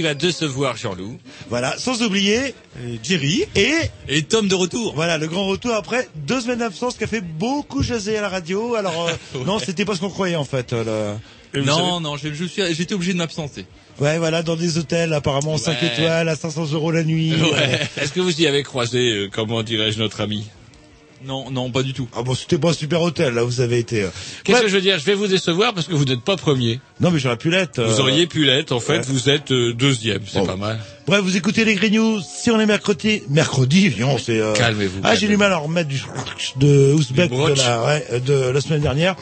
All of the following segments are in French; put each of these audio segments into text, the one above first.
Qui va décevoir Jean-Loup. Voilà, sans oublier Et Jerry. et Et Tom de retour. voilà le grand retour après deux semaines d'absence qui a fait beaucoup jaser à la radio. Alors euh, non, c'était pas ce qu'on croyait en fait. euh, le- Non, non, je, je suis, j'étais obligé de m'absenter. Ouais, voilà, dans des hôtels apparemment 5 Ouais. étoiles à 500 euros la nuit. Euh, Est-ce que vous y avez croisé, euh, comment dirais-je, notre ami? Non, non, pas du tout. Ah bon, c'était pas un super hôtel là, vous avez été. euh. Qu'est-ce Ouais. que je veux dire? Je vais vous décevoir parce que vous n'êtes pas premier. Non mais j'aurais pu l'être. Vous euh. auriez pu l'être. En fait, ouais. vous êtes euh, deuxième. C'est Bon. pas mal. Bref, vous écoutez les News. Si on est mercredi, mercredi, non, c'est. euh, Calmez-vous, Ah, j'ai du mal à remettre du de Ouzbek Du de la, ouais, de la semaine dernière.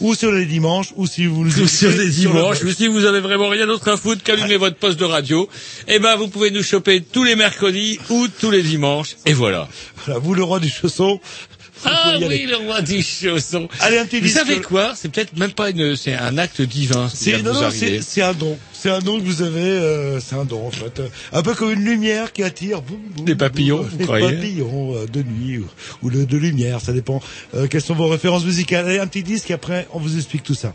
Ou sur les dimanches, ou si vous Ou sur les sur le dimanches, ou si vous avez vraiment rien d'autre à foutre qu'allumer votre poste de radio, eh ben vous pouvez nous choper tous les mercredis ou tous les dimanches. Et voilà. Voilà, vous le roi du chausson. Ah aller. oui, le roi du chausson. Allez, un petit Vous savez quoi? C'est peut-être même pas une, c'est un acte divin. non, non, c'est un don. C'est un don que vous avez. euh, c'est un don en fait. Un peu comme une lumière qui attire. boum, boum, Des papillons, boum, vous Des croyez papillons euh, de nuit ou, ou le- de lumière, ça dépend. Euh, quelles sont vos références musicales Allez, un petit disque. et Après, on vous explique tout ça.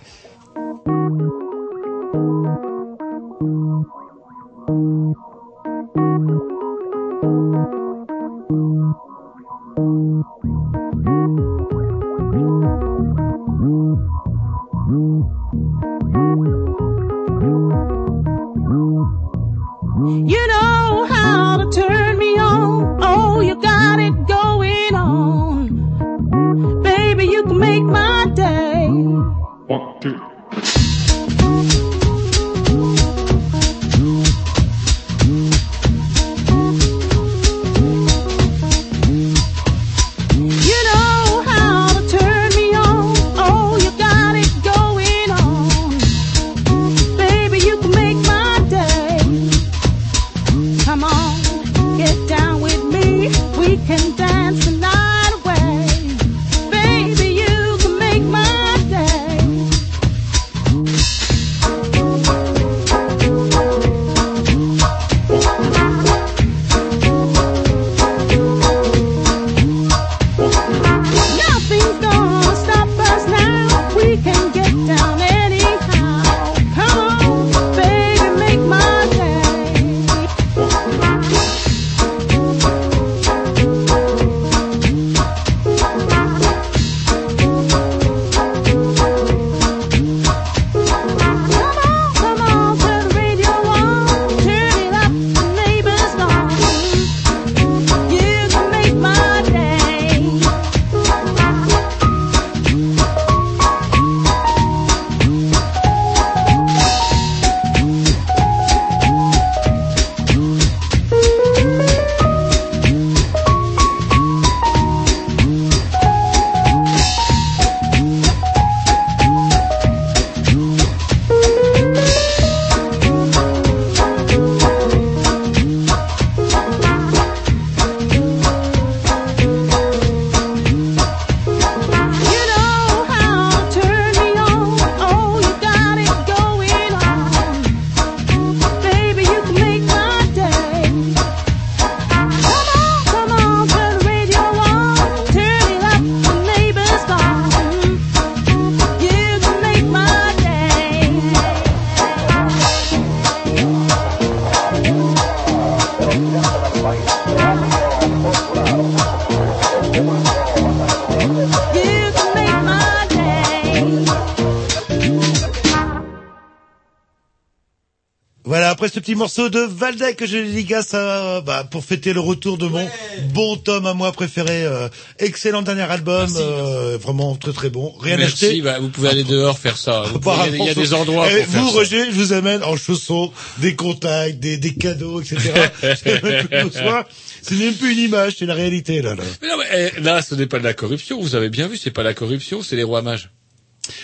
You know how to turn me on. Oh, you got it going on. Baby, you can make my day. You petit morceau de Valdec que je dédicace à, bah, pour fêter le retour de mon bon tome à moi préféré. euh, excellent dernier album, euh, vraiment très très bon. Rien Merci, acheté. bah, vous pouvez aller dehors faire ça. Il y a- il y a des endroits Et pour faire vous, ça. Roger, je vous amène en chaussons, des contacts, des, des cadeaux, etc. C'est même plus le soir. C'est même plus une image, c'est la réalité, là, là. Mais non, mais, eh, là, ce n'est pas de la corruption. Vous avez bien vu, c'est pas la corruption, c'est les rois mages.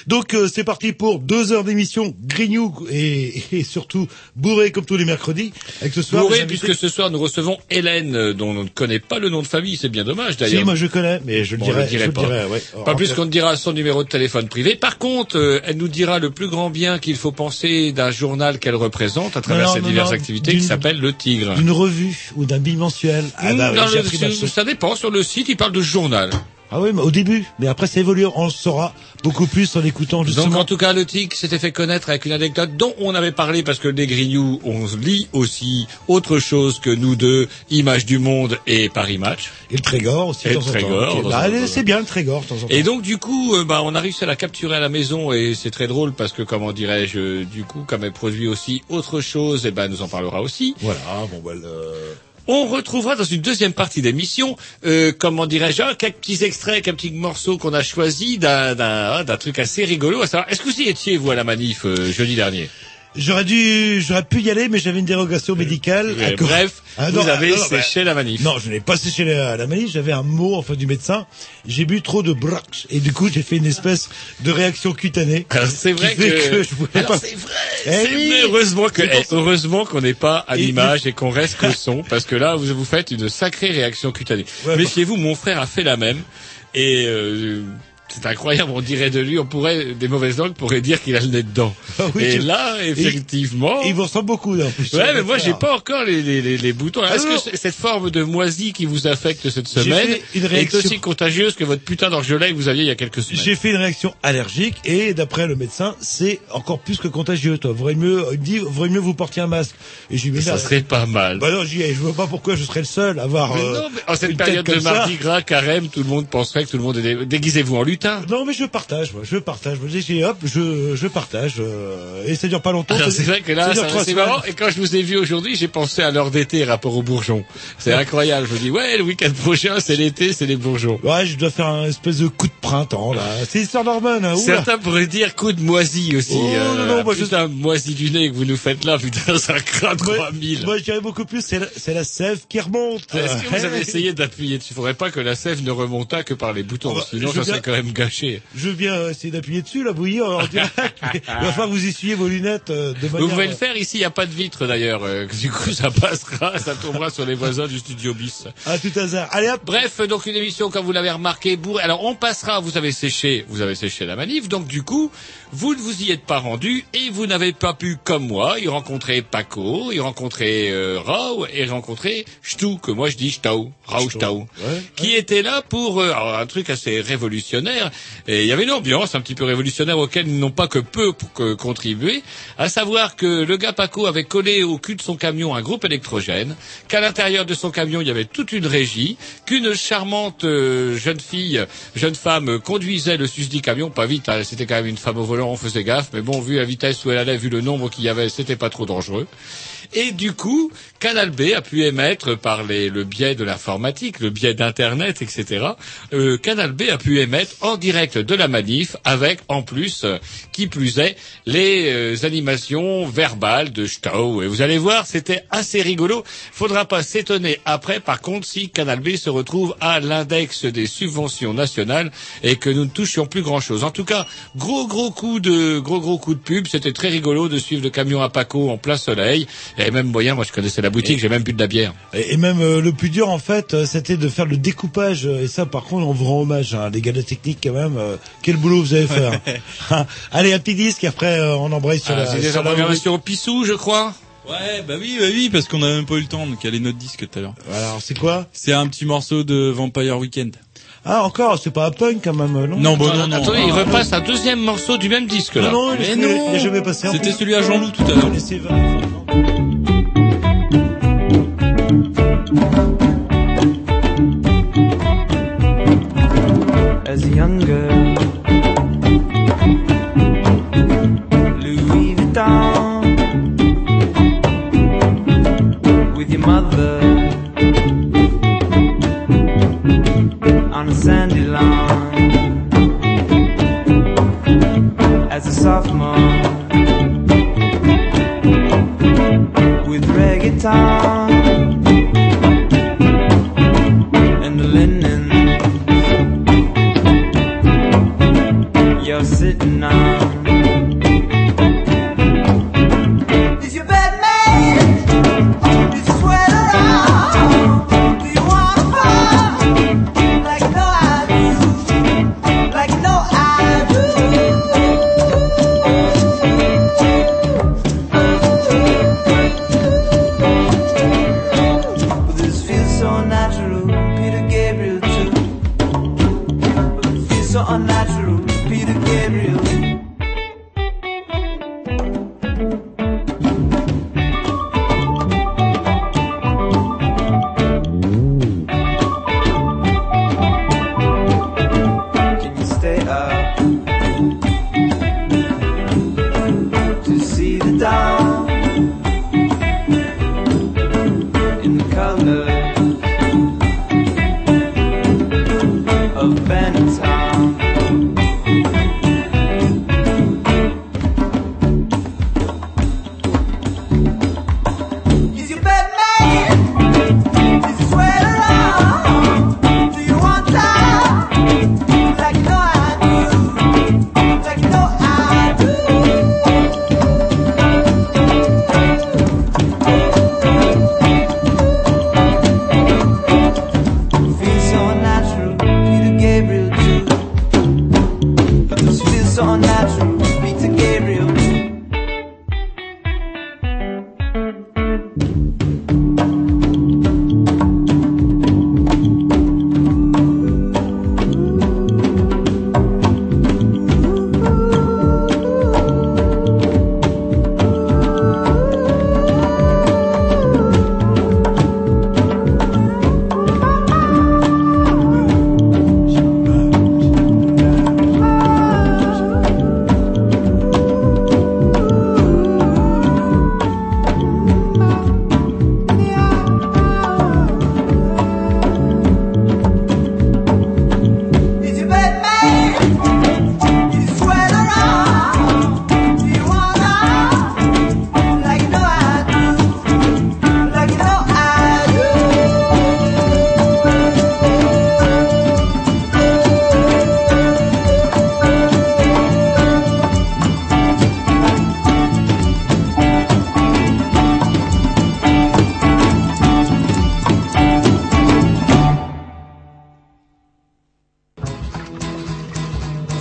Donc euh, c'est parti pour deux heures d'émission grignou et, et surtout bourré comme tous les mercredis. Avec ce soir, Bourré, puisque ce soir nous recevons Hélène, euh, dont on ne connaît pas le nom de famille, c'est bien dommage Si, d'ailleurs. moi je connais, mais je le Bon, dirai. je pas. dirai, ouais. Pas plus qu'on ne dira son numéro de téléphone privé. Par contre, euh, elle nous dira le plus grand bien qu'il faut penser d'un journal qu'elle représente à travers Non, ses non, diverses non, activités qui s'appelle Le Tigre. D'une revue ou d'un bimensuel. Ah, bah, oui, le- ça, chose. ça dépend. Sur le site, il parle de journal. Ah oui, mais au début. Mais après, ça évolue. On le saura beaucoup plus en écoutant Donc justement. en tout cas, le tic s'était fait connaître avec une anecdote dont on avait parlé parce que les Grignoux, on lit aussi autre chose que nous deux, Images du Monde et Paris Match. Et le Trégor aussi. Et le. Trégor, Bah, c'est bien le Trégor, de temps en temps. Et donc du coup, euh, bah, on a réussi à la capturer à la maison et c'est très drôle parce que comment dirais-je, euh, du coup, comme elle produit aussi autre chose, et ben elle nous en parlera aussi. Voilà, bon, bah, le- On retrouvera dans une deuxième partie d'émission, euh, comment dirais-je, ah, quelques petits extraits, quelques petits morceaux qu'on a choisis d'un d'un truc assez rigolo. Est-ce que vous y étiez vous à la manif euh, jeudi dernier? J'aurais dû, j'aurais pu y aller, mais j'avais une dérogation médicale. Euh, cause- Bref, Ah, vous avez ah, non, bah, séché la manif. Non, je n'ai pas séché la, la manif, j'avais un mot enfin du médecin. J'ai bu trop de brax et du coup j'ai fait une espèce de réaction cutanée. Alors, c'est vrai fait que, je Alors, pas. c'est vrai, Eh oui. heureusement que, eh, heureusement qu'on n'est pas à l'image et qu'on reste qu'au son, parce que là, vous vous faites une sacrée réaction cutanée. Ouais, bah. Méfiez-vous, mon frère a fait la même, et euh, c'est incroyable, on dirait de lui, on pourrait, des mauvaises langues pourraient dire qu'il a le nez dedans. Ah oui, et là, effectivement... Et il vous ressemble beaucoup là, en plus. Ouais, mais moi j'ai pas encore les, les, les, les boutons. Est-ce que cette forme de moisie qui vous affecte cette semaine est aussi contagieuse que votre putain d'orgelet que vous aviez il y a quelques semaines J'ai fait une réaction allergique et d'après le médecin, c'est encore plus que contagieux. Toi, vaudrait mieux, il me dit, vaudrait mieux vous porter un masque. Et j'ai Ça merde. serait pas mal. Bah non, j'y ai, je vois pas pourquoi je serais le seul à avoir. Mais euh, non, mais en cette période de ça. mardi gras, carême, tout le monde penserait que tout le monde est dé- déguisez-vous en Non, mais je partage, moi, je partage. Moi, j'ai hop, je, je partage. euh, et ça dure pas longtemps. Alors c'est vrai que là, ça dure ça- trois c'est semaines. marrant. Et quand je vous ai vu aujourd'hui, j'ai pensé à l'heure d'été rapport aux bourgeons. C'est incroyable. Je me dis, ouais, le week-end prochain, c'est l'été, c'est les bourgeons. Ouais, je dois faire un espèce de coup de printemps là. C'est l'histoire Norman. Hein, oula. Certains pourraient dire coup de moisie aussi. Oh, euh, non, non, moi, je- putain, moisie du nez que vous nous faites là, putain, ça craint Moi, 3000. moi, je dirais beaucoup plus, c'est la, c'est la sève qui remonte. Est-ce que vous avez essayé d'appuyer dessus? Il faudrait pas que la sève ne remontât que par les boutons, bah, sinon je ça veux serait bien- quand même gâché. Je veux bien essayer d'appuyer dessus, la bouillie en direct. il va falloir vous essuyez vos lunettes euh, de manière. Vous pouvez le faire ici, il n'y a pas de vitre d'ailleurs. euh, du coup, ça passera, ça tombera sur les voisins du studio bis. À tout hasard. Allez hop. Bref, donc une émission, comme vous l'avez remarqué, bourrée. Alors on passera, vous avez séché, vous avez séché la manif, donc du coup, vous ne vous y êtes pas rendu et vous n'avez pas pu, comme moi, y rencontrer Paco, y rencontrer euh, Rao et rencontrer Stou, que moi je dis Stau, Rao Stau, Ouais, qui était là pour euh, un truc assez révolutionnaire. Et il y avait une ambiance un petit peu révolutionnaire auquel ils n'ont pas que peu contribué, à savoir que le gars Paco avait collé au cul de son camion un groupe électrogène, qu'à l'intérieur de son camion il y avait toute une régie, qu'une charmante euh, jeune fille, jeune femme conduisait le susdit camion, pas vite, hein, c'était quand même une femme au volant, on faisait gaffe, mais bon, vu la vitesse où elle allait, vu le nombre qu'il y avait, c'était pas trop dangereux. Et du coup, Canal B a pu émettre par les- le biais de l'informatique, le biais d'Internet, etc. euh, Canal B a pu émettre en direct de la manif avec, en plus, euh, qui plus est, les euh, animations verbales de Stau. Et vous allez voir, c'était assez rigolo. Faudra pas s'étonner après, par contre, si Canal B se retrouve à l'index des subventions nationales et que nous ne touchions plus grand chose. En tout cas, gros gros coup de gros gros coup de pub. C'était très rigolo de suivre le camion à Paco en plein soleil. Et même moyen, moi je connaissais la boutique, j'ai même bu de la bière. Et, et même euh, le plus dur en fait, euh, c'était de faire le découpage. euh, Et ça, par contre, on vous rend hommage, hein, les gars de technique quand même. euh, quel boulot vous avez fait. hein. Allez, un petit disque et après euh, on embraye sur Ah, la. Sur en la programmation au Pissou, je crois. Ouais, bah oui, bah oui, parce qu'on a même pas eu le temps de caler notre disque tout à l'heure. Alors c'est quoi? C'est un petit morceau de Vampire Weekend. Ah encore, c'est pas un punk quand même, non? Non, bon, non, non. Attendez, il repasse un deuxième morceau du même disque là. Non, non, il, Mais il- non. il est jamais passé. C'était plus. celui à Jean-Loup tout à l'heure. As young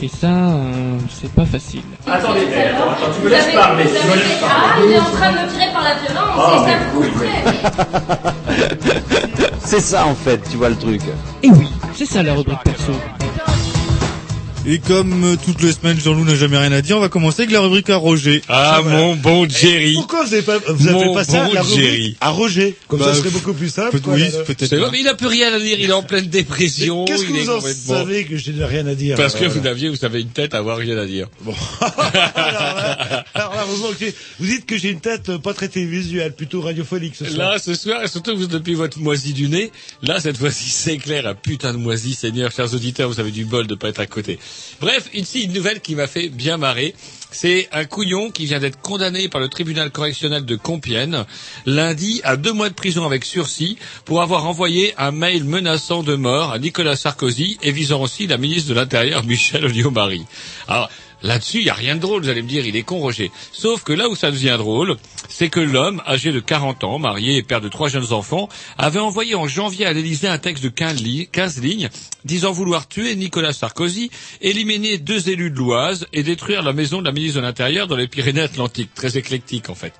Et ça, euh, c'est pas facile. Attendez, attends, attends, tu me laisses parler, tu me laisses Ah, il est en train de me tirer par la violence, c'est ça coûterait. C'est ça en fait, tu vois le truc. Et oui, c'est ça la rubrique perso. Et comme euh, toutes les semaines, Jean-Loup n'a jamais rien à dire, on va commencer avec la rubrique à Roger. Ah, mon bon Jerry. Pourquoi vous avez pas, vous avez pas ça bon la rubrique Jerry. à Roger? Comme Bah, ça, ce serait beaucoup plus simple. Peut- quoi, oui, peut-être. Mais il a plus rien à dire, il est en pleine dépression. Qu'est-ce que il est vous en complètement- savez que je n'ai rien à dire Parce que vous aviez, vous avez une tête à avoir rien à dire. Bon. alors là, alors là, vous, manquez- vous dites que j'ai une tête euh, pas très télévisuelle, plutôt radiophonique ce soir. Là, ce soir, et surtout que vous, depuis votre moisie du nez, là, cette fois-ci, c'est clair, un putain de moisie, Seigneur, chers auditeurs, vous avez du bol de pas être à côté. Bref, ici, une nouvelle qui m'a fait bien marrer. C'est un couillon qui vient d'être condamné par le tribunal correctionnel de Compiègne lundi à deux mois de prison avec sursis pour avoir envoyé un mail menaçant de mort à Nicolas Sarkozy et visant aussi la ministre de l'Intérieur Michel Olliot-Marie. Alors, Là-dessus, il n'y a rien de drôle, vous allez me dire, il est con Roger. Sauf que là où ça devient drôle, c'est que l'homme, âgé de 40 ans, marié et père de trois jeunes enfants, avait envoyé en janvier à l'Élysée un texte de 15, li- 15 lignes disant vouloir tuer Nicolas Sarkozy, éliminer deux élus de l'Oise et détruire la maison de la ministre de l'Intérieur dans les Pyrénées-Atlantiques. Très éclectique en fait.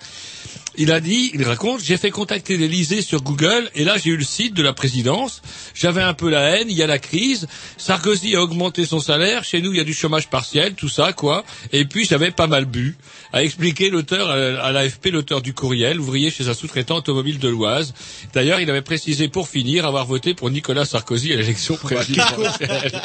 Il a dit, il raconte, j'ai fait contacter l'Elysée sur Google et là j'ai eu le site de la présidence. J'avais un peu la haine, il y a la crise. Sarkozy a augmenté son salaire. Chez nous, il y a du chômage partiel, tout ça, quoi. Et puis j'avais pas mal bu. A expliqué l'auteur euh, à l'AFP, l'auteur du courriel, ouvrier chez un sous-traitant automobile de l'Oise. D'ailleurs, il avait précisé pour finir avoir voté pour Nicolas Sarkozy à l'élection présidentielle.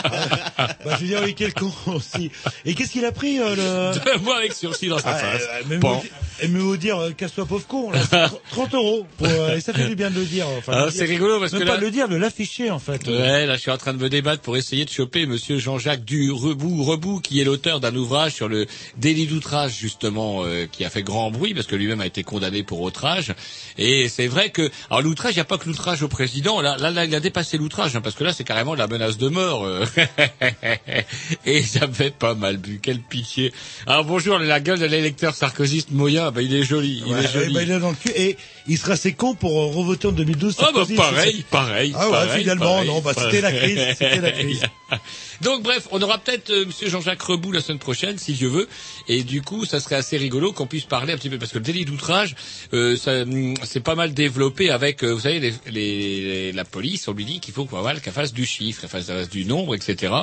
Bah, je veux dire, oui, quel con aussi. Et qu'est-ce qu'il a pris, euh, le... Deux mois avec sursis dans sa Ah, face. euh, Bon. vous, vous dire, euh, casse-toi pauvre con, là, c'est 30 euros. Pour, euh, et ça fait du bien de le dire. Enfin, Ah, de c'est rigolo parce Même que pas là- de le dire, de l'afficher, en fait. Ouais, là, je suis en train de me débattre pour essayer de choper Monsieur Jean-Jacques du Rebou, Rebou, qui est l'auteur d'un ouvrage sur le délit d'outrage, justement, euh, qui a fait grand bruit parce que lui-même a été condamné pour outrage. Et c'est vrai que, alors l'outrage, il n'y a pas que l'outrage au président. Là, là, là, il a dépassé l'outrage, hein, parce que là, c'est carrément la menace de mort. euh. Et j'avais pas mal bu. Quelle pitié. Alors bonjour, la gueule de l'électeur sarkozyste Moya, bah, il est joli, il Ouais, est joli. Bah, il est dans le cul. Et il sera assez con pour euh, revoter en 2012. Ah bah pareil, pareil. Ah ouais, pareil, finalement, pareil, non, bah, c'était la crise, c'était la crise. Donc bref, on aura peut-être euh, Monsieur Jean-Jacques Rebout la semaine prochaine, si Dieu veut, et du coup, ça serait assez rigolo qu'on puisse parler un petit peu parce que le délit d'outrage, euh, ça, hum, c'est pas mal développé avec, euh, vous savez, les, les- la police, on lui dit qu'il faut voilà, qu'elle fasse du chiffre, qu'elle fasse du nombre, etc.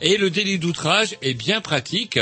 Et le délit d'outrage est bien pratique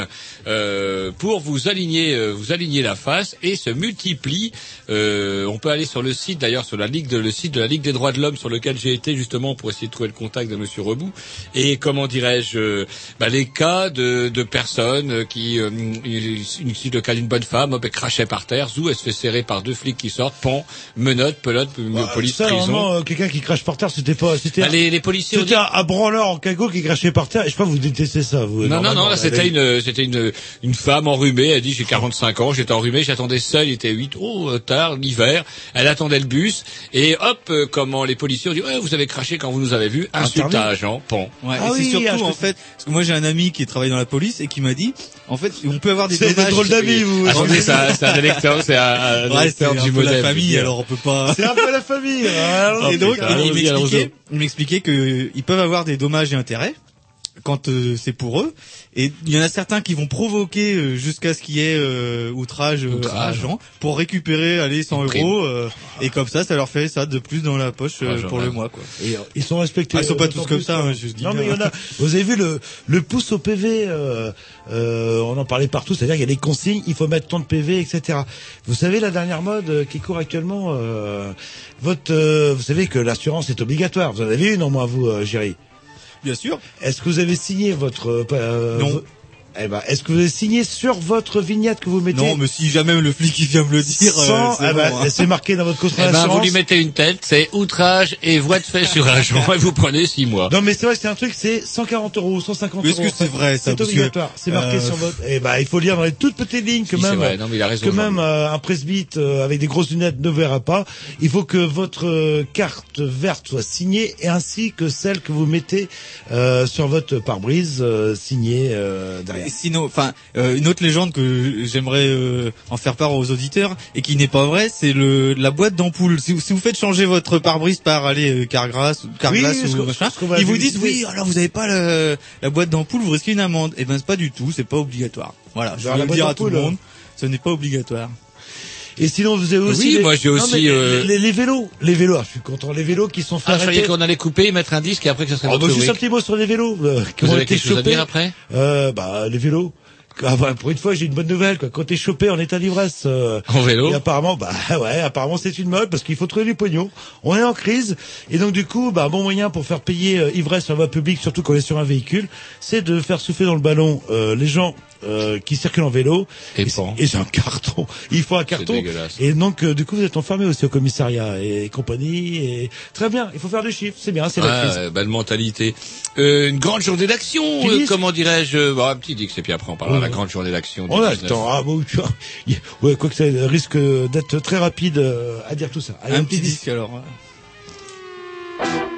euh, pour vous aligner, euh, vous aligner la face et se multiplie. Euh, on peut aller sur le site, d'ailleurs, sur la ligue de, le site de la Ligue des droits de l'homme sur lequel j'ai été justement pour essayer de trouver le contact de Monsieur Rebout. Et comment dirais-je, euh, bah, les cas de, de personnes euh, qui, euh, une, une- le cas d'une bonne femme, hop, elle crachait par terre, zou, elle se fait serrer par deux flics qui sortent, pan, menottes, pelote, Bah, police, ça, prison. euh, quelqu'un qui crache par terre, c'était pas, c'était, Bah, les, les policiers. c'était un, un branleur en cagot qui crachait par terre. Et je sais pas, vous détestez ça, vous. Non, non, non, là, c'était une, c'était une, une femme enrhumée. Elle dit, j'ai 45 ans, j'étais enrhumée, j'attendais seul, il était 8, oh, euh, tard, l'hiver. Elle attendait le bus. Et hop, euh, comment les policiers ont dit, ouais, vous avez craché quand vous nous avez vus. Insulte à agent, pan. Ouais, Ah et c'est oui, surtout je en fait, parce que moi j'ai un ami qui travaille dans la police et qui m'a dit, en fait, on peut avoir des C'est des dommages. drôles d'amis, vous. Attendez, ça, c'est un électeur, c'est un, un Ouais, c'est un du peu la famille, alors on peut pas. C'est un peu la famille. voilà. et donc, il m'expliquait, il m'expliquait que ils peuvent avoir des dommages et intérêts quand euh, c'est pour eux. Et il y en a certains qui vont provoquer euh, jusqu'à ce qu'il y ait euh, outrage, euh, à Outrage. agent pour récupérer allez 100 Une prime. euros euh, et comme ça ça leur fait ça de plus dans la poche euh, je pour le mois quoi. Et, euh, ils sont respectés. Ah, ils sont pas tous comme ça, hein, je dis Non, bien. mais il y en a. Vous avez vu le, le pouce au PV, euh, euh, on en parlait partout, c'est-à-dire qu'il y a des consignes, il faut mettre tant de PV, etc. Vous savez la dernière mode euh, qui court actuellement, euh, votre, euh, vous savez que l'assurance est obligatoire. Vous en avez une au moins vous, euh, Géry. Bien sûr. Est-ce que vous avez signé votre euh, euh, Non. Eh ben, est-ce que vous avez signé sur votre vignette que vous mettez Non, mais si jamais le flic il vient me le dire, euh, sans, c'est eh ben, bon, hein. c'est marqué dans votre Eh contrat ben, vous lui mettez une tête, c'est outrage et voie de fait sur agent et vous prenez six mois. Non mais c'est vrai, c'est un truc, c'est 140 euros, 150 Mais euros. est-ce que c'est vrai, ça, C'est parce que, obligatoire, c'est marqué euh, sur votre. Eh ben, il faut lire dans les toutes petites lignes que Si, même. Non, mais il a raison, que même euh, un presbyte euh, avec des grosses lunettes ne verra pas. Il faut que votre carte verte soit signée et ainsi que celle que vous mettez euh, sur votre pare-brise euh, signée euh, derrière. Et Sinon, enfin, euh, une autre légende que j'aimerais euh, en faire part aux auditeurs et qui n'est pas vraie, c'est le la boîte d'ampoule. Si, vous- si vous faites changer votre pare-brise par aller euh, Carglass, ou Carglass Oui, ou machin, ils vous disent oui, alors vous n'avez pas le, la boîte d'ampoule, vous risquez une amende. Eh ben c'est pas du tout, c'est pas obligatoire. Voilà, je Alors, vais la le dire à tout le monde, ce n'est pas obligatoire. Et sinon, vous avez aussi. Oui, les- moi, j'ai aussi, les- euh, les, les vélos, les vélos. ah, je suis content. Les vélos qui sont fait Ah, je croyais qu'on allait couper, mettre un disque et après que ça serait Oh, bah, juste un petit mot sur les vélos euh, qui Vous ont avez été quelque chose à chopés. dire après Euh, bah les vélos. Ah, bah, pour une fois, j'ai une bonne nouvelle. Quoi. Quand t'es chopé en état d'ivresse, euh, En vélo et apparemment, bah ouais, apparemment c'est une mode parce qu'il faut trouver du pognon. On est en crise et donc du coup, bah un bon moyen pour faire payer euh, ivresse sur la voie publique, surtout quand on est sur un véhicule, c'est de faire souffler dans le ballon euh, les gens euh, qui circulent en vélo. Et et c'est un carton. Il faut un carton. Et donc euh, du coup, vous êtes enfermé aussi au commissariat et, compagnie. Et très bien. Il faut faire des chiffres. C'est bien. C'est la crise. Euh, belle mentalité. Euh, une grande journée d'action, comment dirais-je bon, Un petit dix et puis après on parlera de la grande journée d'action. On a le 19. temps. Ah bon, tu vois. Ouais, quoi que ça risque d'être très rapide à dire tout ça. Allez, un petit disque alors. just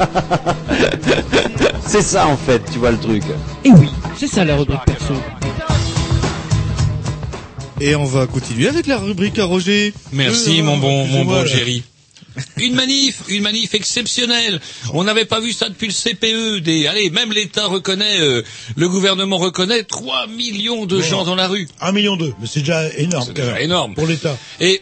C'est ça en fait, tu vois le truc. Et oui, c'est ça la rubrique perso. Et on va continuer avec la rubrique à Roger. Merci Euh, mon bon mon bon Géry. Une manif, une manif exceptionnelle. On n'avait pas vu ça depuis le CPE. Des, allez, même l'État reconnaît, euh, le gouvernement reconnaît 3 millions de gens dans la rue. Un million deux, mais c'est déjà énorme. C'est déjà énorme. Pour l'État. Et,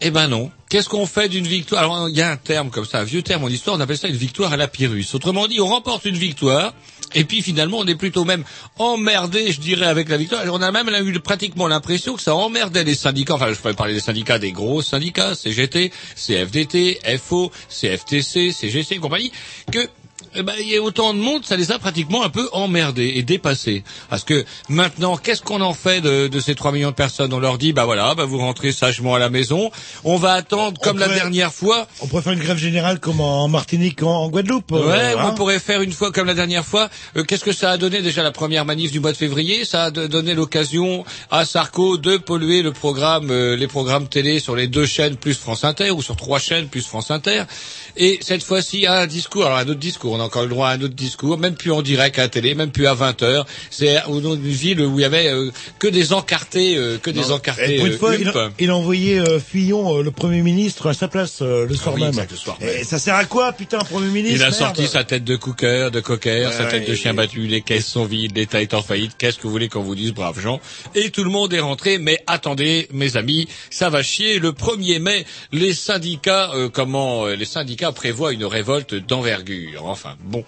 eh ben non. Qu'est-ce qu'on fait d'une victoire? Alors, il y a un terme comme ça, un vieux terme en histoire, on appelle ça une victoire à la Pyrrhus. Autrement dit, on remporte une victoire, et puis finalement, on est plutôt même emmerdé, je dirais, avec la victoire. On a même eu pratiquement l'impression que ça emmerdait les syndicats. Enfin, je pourrais parler des syndicats, des gros syndicats, CGT, CFDT, FO, CFTC, CGC et compagnie, que eh ben, il y a autant de monde, ça les a pratiquement un peu emmerdés et dépassés. Parce que maintenant, qu'est-ce qu'on en fait de, de ces 3 millions de personnes? On leur dit, bah voilà, bah vous rentrez sagement à la maison. On va attendre comme la dernière fois. On pourrait faire une grève générale comme en Martinique, en, en Guadeloupe. euh, Ouais, hein. on pourrait faire une fois comme la dernière fois. Euh, Qu'est-ce que ça a donné déjà la première manif du mois de février? Ça a donné l'occasion à Sarko de polluer le programme, euh, les programmes télé sur les deux chaînes plus France Inter ou sur trois chaînes plus France Inter. Et cette fois-ci, un discours, alors un autre discours. On encore le droit à un autre discours, même plus en direct à la télé, même plus à 20 heures. C'est au nom d'une ville où il y avait euh, que des encartés, euh, que des encartés. Une euh, fois, il a, il a envoyé Fillon, le Premier ministre, à sa place euh, le soir oui, même. exact, le soir Et ça sert à quoi, putain, Premier ministre Il a merde sorti sa tête de cooker, de cocker, sa tête de chien battu, les caisses sont vides, l'État est en faillite, qu'est-ce que vous voulez qu'on vous dise, braves gens Et tout le monde est rentré, mais attendez, mes amis, ça va chier. Le 1er mai, les syndicats, euh, comment, euh, les syndicats prévoient une révolte d'envergure. Enfin, bon.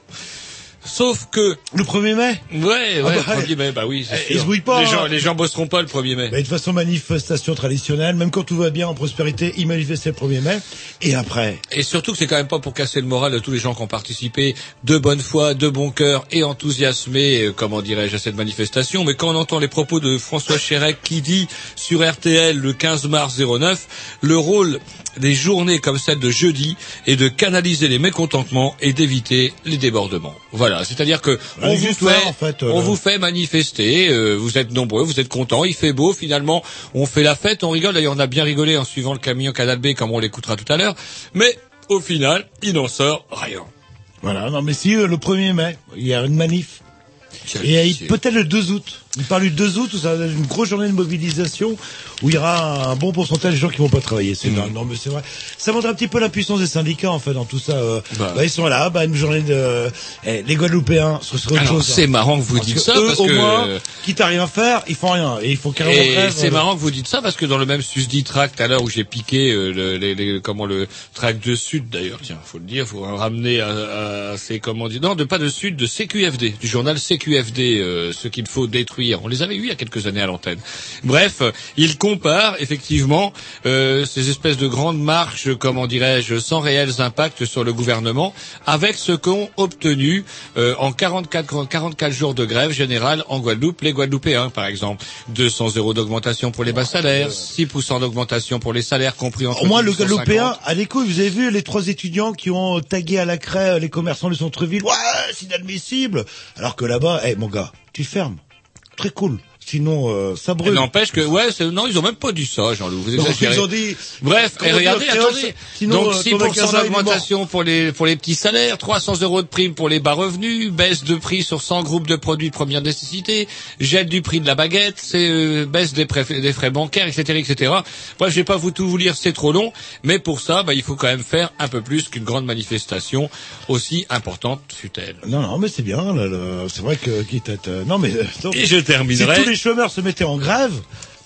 Sauf que... Le 1er mai Ouais, ouais, Ah bah, le 1er mai, bah oui, Eh, ils se brouillent pas, Les hein. gens, les gens bosseront pas le 1er mai. Mais de toute façon, manifestation traditionnelle, même quand tout va bien en prospérité, ils manifestaient le 1er mai. Et après Et surtout que c'est quand même pas pour casser le moral de tous les gens qui ont participé de bonne foi, de bon cœur et enthousiasmés, euh, comment dirais-je, à cette manifestation. Mais quand on entend les propos de François Chérec qui dit sur RTL le 15 mars 09, le rôle des journées comme celle de jeudi est de canaliser les mécontentements et d'éviter les débordements. Voilà, c'est-à-dire que on Avec vous fait, ça, en fait, euh, on vous fait manifester, euh, vous êtes nombreux, vous êtes contents, il fait beau finalement, on fait la fête, on rigole. D'ailleurs, on a bien rigolé en suivant le camion Canal B, comme on l'écoutera tout à l'heure. Mais au final, il n'en sort rien. Voilà, non mais si, euh, le 1er mai, il y a une manif. Et euh, peut-être le 2 août. Il parle du 2 août ça une grosse journée de mobilisation où il y aura un bon pourcentage de gens qui vont pas travailler. C'est dingue. Non mais c'est vrai. Ça montre un petit peu la puissance des syndicats en fait dans tout ça. euh. Bah. Bah, ils sont là, bah une journée de eh, les Guadeloupéens, ce serait autre Alors, chose. hein. c'est marrant que vous dites ça, eux, parce au que- moins, quitte à rien faire, ils font rien et ils font carrément Et c'est euh. marrant que vous dites ça parce que dans le même susdit tract à l'heure où j'ai piqué euh, le, les- les- comment le tract de Sud d'ailleurs, tiens, faut le dire, faut ramener à, à ces comment dire, non, de pas de Sud, de CQFD, du journal CQFD, euh, ce qu'il faut détruire. On les avait eu il y a quelques années à l'antenne. Bref, il compare effectivement euh, ces espèces de grandes marches, comment dirais-je, sans réels impacts sur le gouvernement, avec ce qu'ont obtenu euh, en 44, 44 jours de grève générale en Guadeloupe, les Guadeloupéens par exemple. 200 euros d'augmentation pour les bas salaires, 6% d'augmentation pour les salaires compris entre Au moins, le 1850. Guadeloupéen, à l'écho, vous avez vu les trois étudiants qui ont tagué à la craie les commerçants du centre-ville. Ouais, c'est inadmissible. Alors que là-bas, eh, mon gars, tu fermes. Très cool. Sinon, euh, ça brûle. N'empêche que, ouais, non, ils ont même pas dit ça, Jean-Loup. Vous exagérez. ils ont dit- Bref, et regardez, attendez. sinon, Donc, euh, ton 6% magasin, il est d'augmentation pour les, pour les petits salaires, 300 euros de prime pour les bas revenus, baisse de prix sur 100 groupes de produits de première nécessité, gel du prix de la baguette, c'est, euh, baisse des, des frais bancaires, etc., etc. Bref, je vais pas vous tout vous lire, c'est trop long, mais pour ça, bah, il faut quand même faire un peu plus qu'une grande manifestation, aussi importante fut-elle. Non, non, mais c'est bien. c'est vrai que quitte à euh, Non, mais euh, non. Et je terminerai- les chômeurs se mettaient en grève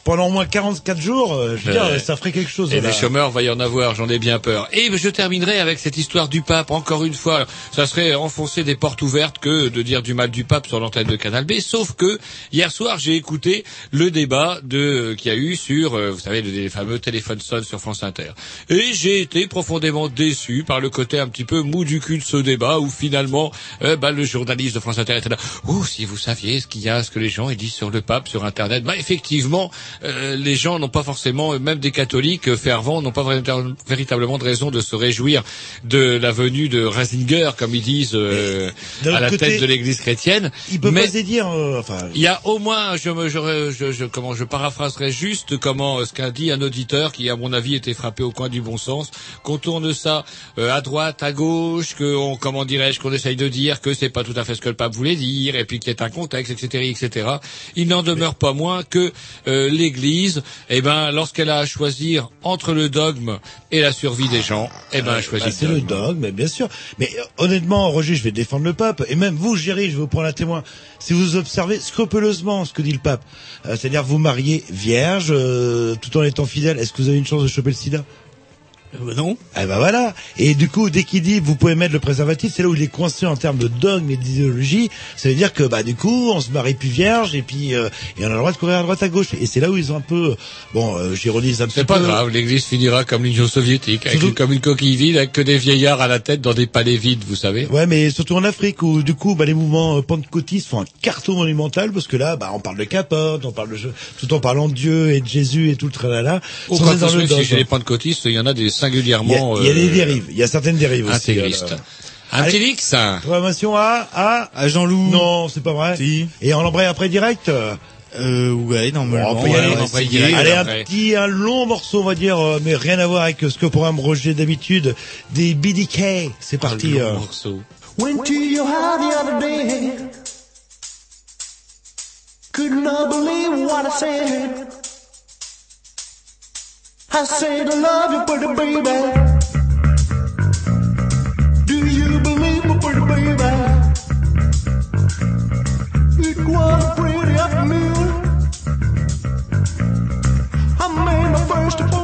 pendant au moins 44 jours, euh, je veux Ouais. dire, ça ferait quelque chose. Et là. des chômeurs, va y en avoir, j'en ai bien peur. Et je terminerai avec cette histoire du pape, encore une fois. Ça serait enfoncer des portes ouvertes que de dire du mal du pape sur l'antenne de Canal B, sauf que hier soir, j'ai écouté le débat de qu'il y a eu sur, euh, vous savez, le- les fameux téléphones sonnent sur France Inter. Et j'ai été profondément déçu par le côté un petit peu mou du cul de ce débat, où finalement, euh, bah, le journaliste de France Inter était là. Oh, si vous saviez ce qu'il y a, ce que les gens ils disent sur le pape sur Internet, bah effectivement, euh, les gens n'ont pas forcément, même des catholiques euh, fervents, n'ont pas vérita- véritablement de raison de se réjouir de la venue de Ratzinger, comme ils disent, euh, à la côté, tête de l'Église chrétienne. Il peut Mais pas dire, euh, enfin, il y a au moins, je, me, je, je, je- comment, je paraphraserai juste comment euh, ce qu'a dit un auditeur qui, à mon avis, était frappé au coin du bon sens, qu'on tourne ça euh, à droite, à gauche, que on, comment dirais-je, qu'on essaye de dire que c'est pas tout à fait ce que le pape voulait dire, et puis qu'il y a un contexte, etc., etc. Il n'en demeure pas moins que euh, l'Église, eh ben, lorsqu'elle a à choisir entre le dogme et la survie des gens, eh ben, elle choisit Bah, c'est le dogme, mais bien sûr. Mais euh, honnêtement, Roger, je vais défendre le pape. Et même vous, Géry, je vais vous prendre un témoin. Si vous observez scrupuleusement ce que dit le pape, euh, c'est-à-dire vous mariez vierge, euh, tout en étant fidèle, est-ce que vous avez une chance de choper le sida? Non. Eh ben voilà. Et du coup, dès qu'il dit vous pouvez mettre le préservatif, c'est là où il est coincé en termes de dogme et d'idéologie. Ça veut dire que bah du coup, on se marie plus vierge et puis euh, et on a le droit de courir à droite à gauche. Et c'est là où ils ont un peu bon, euh, j'ironise un petit peu. C'est pas grave, l'Église finira comme l'Union soviétique, avec Surtout- une- comme une coquille vide, avec que des vieillards à la tête dans des palais vides, vous savez. Ouais, mais surtout en Afrique où du coup, bah, les mouvements euh, pentecôtistes font un carton monumental parce que là, bah, on parle de capote, on parle de tout en parlant de Dieu et de Jésus et tout le tralala. Dans le si chez les pentecôtistes, il y en a des il y, a des euh, dérives. Il y a certaines dérives intégristes. aussi. Un Allez, petit Lix. Promotion à, Jean-Loup. Non, c'est pas vrai. Et en l'embraye après direct. Euh, euh ouais, non, mais on peut y aller. Allez, un petit, un long morceau, on va dire, euh, mais rien à voir avec ce que programme Roger d'habitude. Des BDK. C'est parti. Un long morceau. Went to your house the other day? Could not believe what I said. I said I love you, pretty baby. Do you believe me, pretty baby? It was a pretty afternoon. I made my first appointment.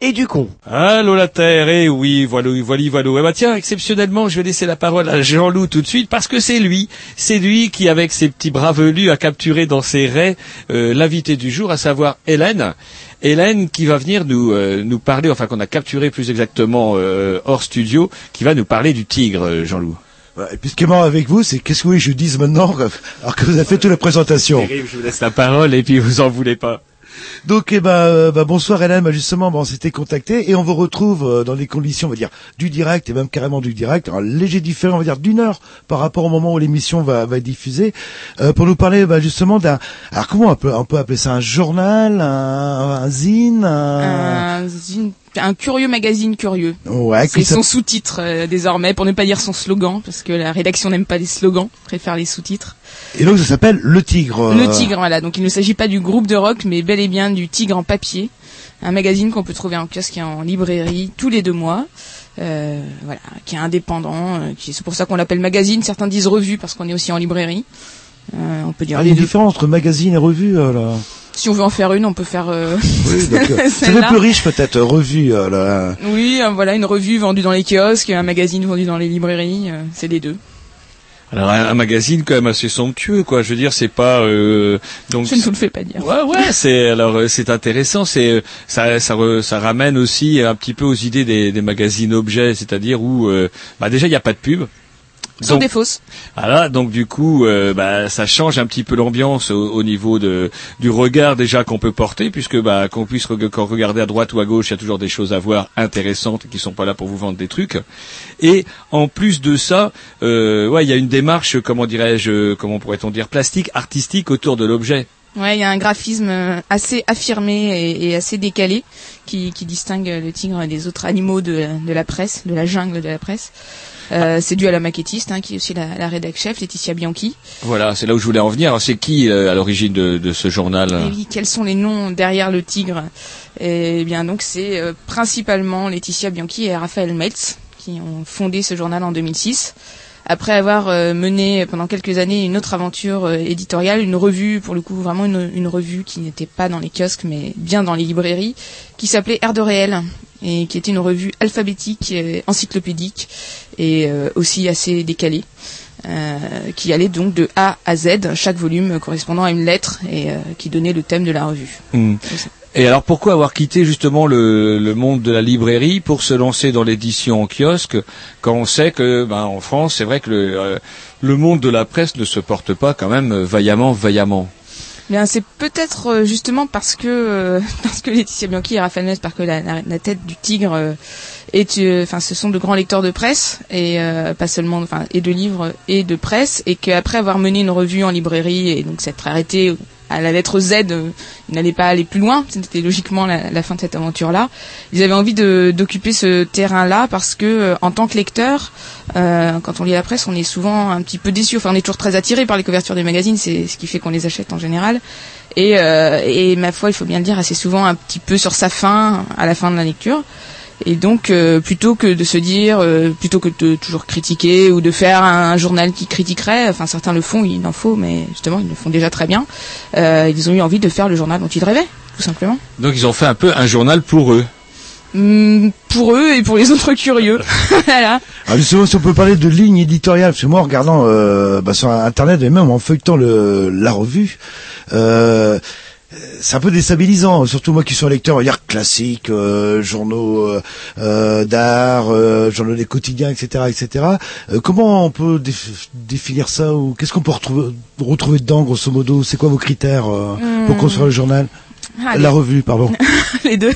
et du con. Allô la Terre, eh oui, voilà, voilà, voilà. Eh ben tiens, exceptionnellement, je vais laisser la parole à Jean-Loup tout de suite, parce que c'est lui, c'est lui qui, avec ses petits bras velus, a capturé dans ses raies euh, l'invité du jour, à savoir Hélène. Hélène qui va venir nous euh, nous parler, enfin qu'on a capturé plus exactement euh, hors studio, qui va nous parler du tigre, euh, Jean-Loup. Ouais, et puis ce qui est marrant avec vous, c'est qu'est-ce que vous voulez que je dise maintenant, alors que vous avez fait toute la présentation. Terrible, je vous laisse la parole et puis vous en voulez pas. Donc, eh ben, euh, bah, bonsoir Hélène. Bah, justement, bon, on s'était contacté et on vous retrouve euh, dans des conditions, on va dire, du direct et même carrément du direct, un léger différent, on va dire, d'une heure par rapport au moment où l'émission va, va être diffusée, euh, pour nous parler bah, justement d'un. Alors, comment on peut, on peut appeler ça un journal, un, un zine, un... un, zine- un curieux magazine curieux. Ouais, C'est ça- son sous-titre euh, désormais, pour ne pas dire son slogan, parce que la rédaction n'aime pas les slogans, préfère les sous-titres. Et donc, ça s'appelle Le Tigre. Le Tigre, voilà. Donc il ne s'agit pas du groupe de rock, mais bel et bien du Tigre en papier, un magazine qu'on peut trouver en kiosque et en librairie tous les deux mois. Euh, voilà, qui est indépendant, euh, qui c'est pour ça qu'on l'appelle magazine. Certains disent revue parce qu'on est aussi en librairie. Euh, on peut dire Ah, il y a les une deux. différence entre magazine et revue, euh, là. Si on veut en faire une, on peut faire. euh, Oui, c'est un peu plus riche peut-être, euh, revue, euh, là. Oui, euh, voilà, une revue vendue dans les kiosques, un magazine vendu dans les librairies, euh, c'est les deux. Alors un, un magazine quand même assez somptueux, quoi. Je veux dire, c'est pas euh, donc. Je ne vous le fais pas dire. Ouais, ouais, c'est alors euh, c'est intéressant. C'est ça, ça, re- ça ramène aussi un petit peu aux idées des, des magazines objets, c'est-à-dire où euh, bah déjà il n'y a pas de pub. Sont Donc- des fausses. Voilà, donc du coup, euh, bah, ça change un petit peu l'ambiance au, au niveau de, du regard déjà qu'on peut porter, puisque bah, qu'on puisse quand regarder à droite ou à gauche, il y a toujours des choses à voir intéressantes qui sont pas là pour vous vendre des trucs. Et en plus de ça, euh, ouais, il y a une démarche, comment dirais-je, comment pourrait-on dire, plastique, artistique autour de l'objet. Ouais, il y a un graphisme euh, assez affirmé et, et assez décalé qui, qui distingue le tigre des autres animaux de, de la presse, de la jungle de la presse. Euh, c'est dû à la maquettiste, hein, qui est aussi la, la rédac chef, Laetitia Bianchi. Voilà, c'est là où je voulais en venir. C'est qui euh, à l'origine de, de ce journal Et oui, quels sont les noms derrière le tigre? Eh bien, donc c'est euh, principalement Laetitia Bianchi et Raphaël Meltz qui ont fondé ce journal en 2006. Après avoir euh, mené pendant quelques années une autre aventure euh, éditoriale, une revue, pour le coup vraiment une, une revue qui n'était pas dans les kiosques mais bien dans les librairies, qui s'appelait Air de réel et qui était une revue alphabétique, encyclopédique et euh, aussi assez décalée. euh, qui allait donc de A à Z, chaque volume correspondant à une lettre et euh, qui donnait le thème de la revue. Hmm. Et alors pourquoi avoir quitté justement le, le monde de la librairie pour se lancer dans l'édition en kiosque quand on sait que ben, en France c'est vrai que le, le monde de la presse ne se porte pas quand même vaillamment vaillamment? Bien, c'est peut-être euh, justement parce que euh, parce que Laetitia Bianchi et Raphaël Metz, parce que la tête du tigre euh, est, euh, enfin, ce sont de grands lecteurs de presse et euh, pas seulement, enfin, et de livres et de presse, et qu'après avoir mené une revue en librairie et donc s'être arrêté à la lettre Z, euh, ils n'allaient pas aller plus loin. C'était logiquement la, fin de cette aventure-là. Ils avaient envie d'occuper ce terrain-là parce que euh, en tant que lecteur, euh, quand on lit la presse, on est souvent un petit peu déçu. Enfin, on est toujours très attiré par les couvertures des magazines, c'est ce qui fait qu'on les achète en général. Et, euh, et ma foi, il faut bien le dire, assez souvent un petit peu sur sa fin à la fin de la lecture. Et donc, euh, plutôt que de se dire, euh, plutôt que de toujours critiquer ou de faire un, journal qui critiquerait, enfin certains le font, il en faut, mais justement ils le font déjà très bien. euh, ils ont eu envie de faire le journal dont ils rêvaient, tout simplement. Donc ils ont fait un peu un journal pour eux. Hum, pour eux et pour les autres curieux. voilà. Alors justement, si on peut parler de ligne éditoriale, parce que moi, en regardant euh, bah, sur Internet et même en feuilletant le, la revue, euh, c'est un peu déstabilisant, surtout moi qui suis un lecteur regarde classique, euh, journaux euh, euh, d'art, euh, journaux des quotidiens, etc., etc. Euh, comment on peut déf- définir ça ou qu'est-ce qu'on peut retrouver, retrouver dedans, grosso modo? C'est quoi vos critères euh, pour Hmm. construire le journal? Ah, La les- revue, pardon. les deux.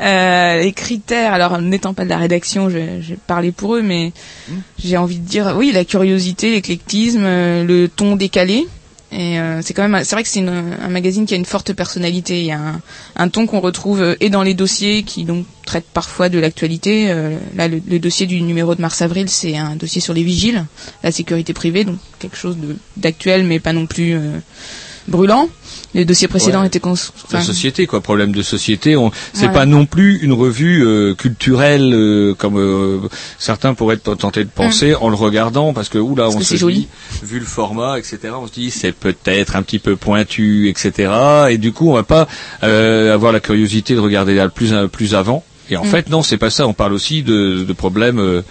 Euh, les critères, alors n'étant pas de la rédaction, je, je parlais pour eux, mais j'ai envie de dire, oui, la curiosité, l'éclectisme, le ton décalé. Et euh, c'est quand même, c'est vrai que c'est un magazine qui a une forte personnalité. Il y a un, ton qu'on retrouve euh, et dans les dossiers qui donc traitent parfois de l'actualité. Euh, là, le, dossier du numéro de mars-avril, c'est un dossier sur les vigiles, la sécurité privée, donc quelque chose d'actuel, mais pas non plus brûlant. Les dossiers précédents Ouais. étaient cons- La société, quoi, problème de société. On, c'est Voilà. pas non plus une revue euh, culturelle euh, comme euh, certains pourraient être tentés de penser en le regardant, parce que oula, Parce on que se joli. dit, vu le format, etc. On se dit c'est peut-être un petit peu pointu, etc. Et du coup, on va pas euh, avoir la curiosité de regarder là plus plus avant. Et en Mm. fait, non, c'est pas ça. On parle aussi de, de problèmes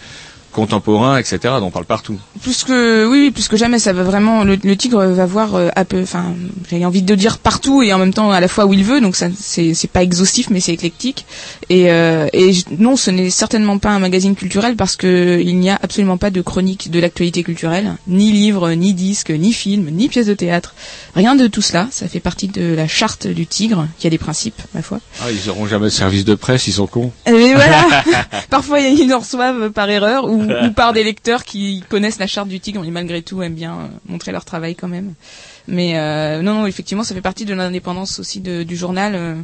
contemporains, etc. dont on parle partout. plus que oui, plus que jamais, ça va vraiment. Le, le tigre va voir euh, à peu, enfin, j'ai envie de dire partout et en même temps à la fois où il veut. Donc ça, c'est c'est pas exhaustif, mais c'est éclectique. Et euh, et non, ce n'est certainement pas un magazine culturel parce que il n'y a absolument pas de chronique de l'actualité culturelle, ni livre, ni disque, ni film, ni pièce de théâtre. Rien de tout cela. Ça fait partie de la charte du tigre, qui a des principes, ma foi. Ah, ils auront jamais de service de presse, ils sont cons. Mais voilà. Parfois, ils en reçoivent par erreur ou, ou par des lecteurs qui connaissent la charte du tigre, mais malgré tout aiment bien euh, montrer leur travail quand même. Mais euh, non, non, effectivement, ça fait partie de l'indépendance aussi du journal. euh,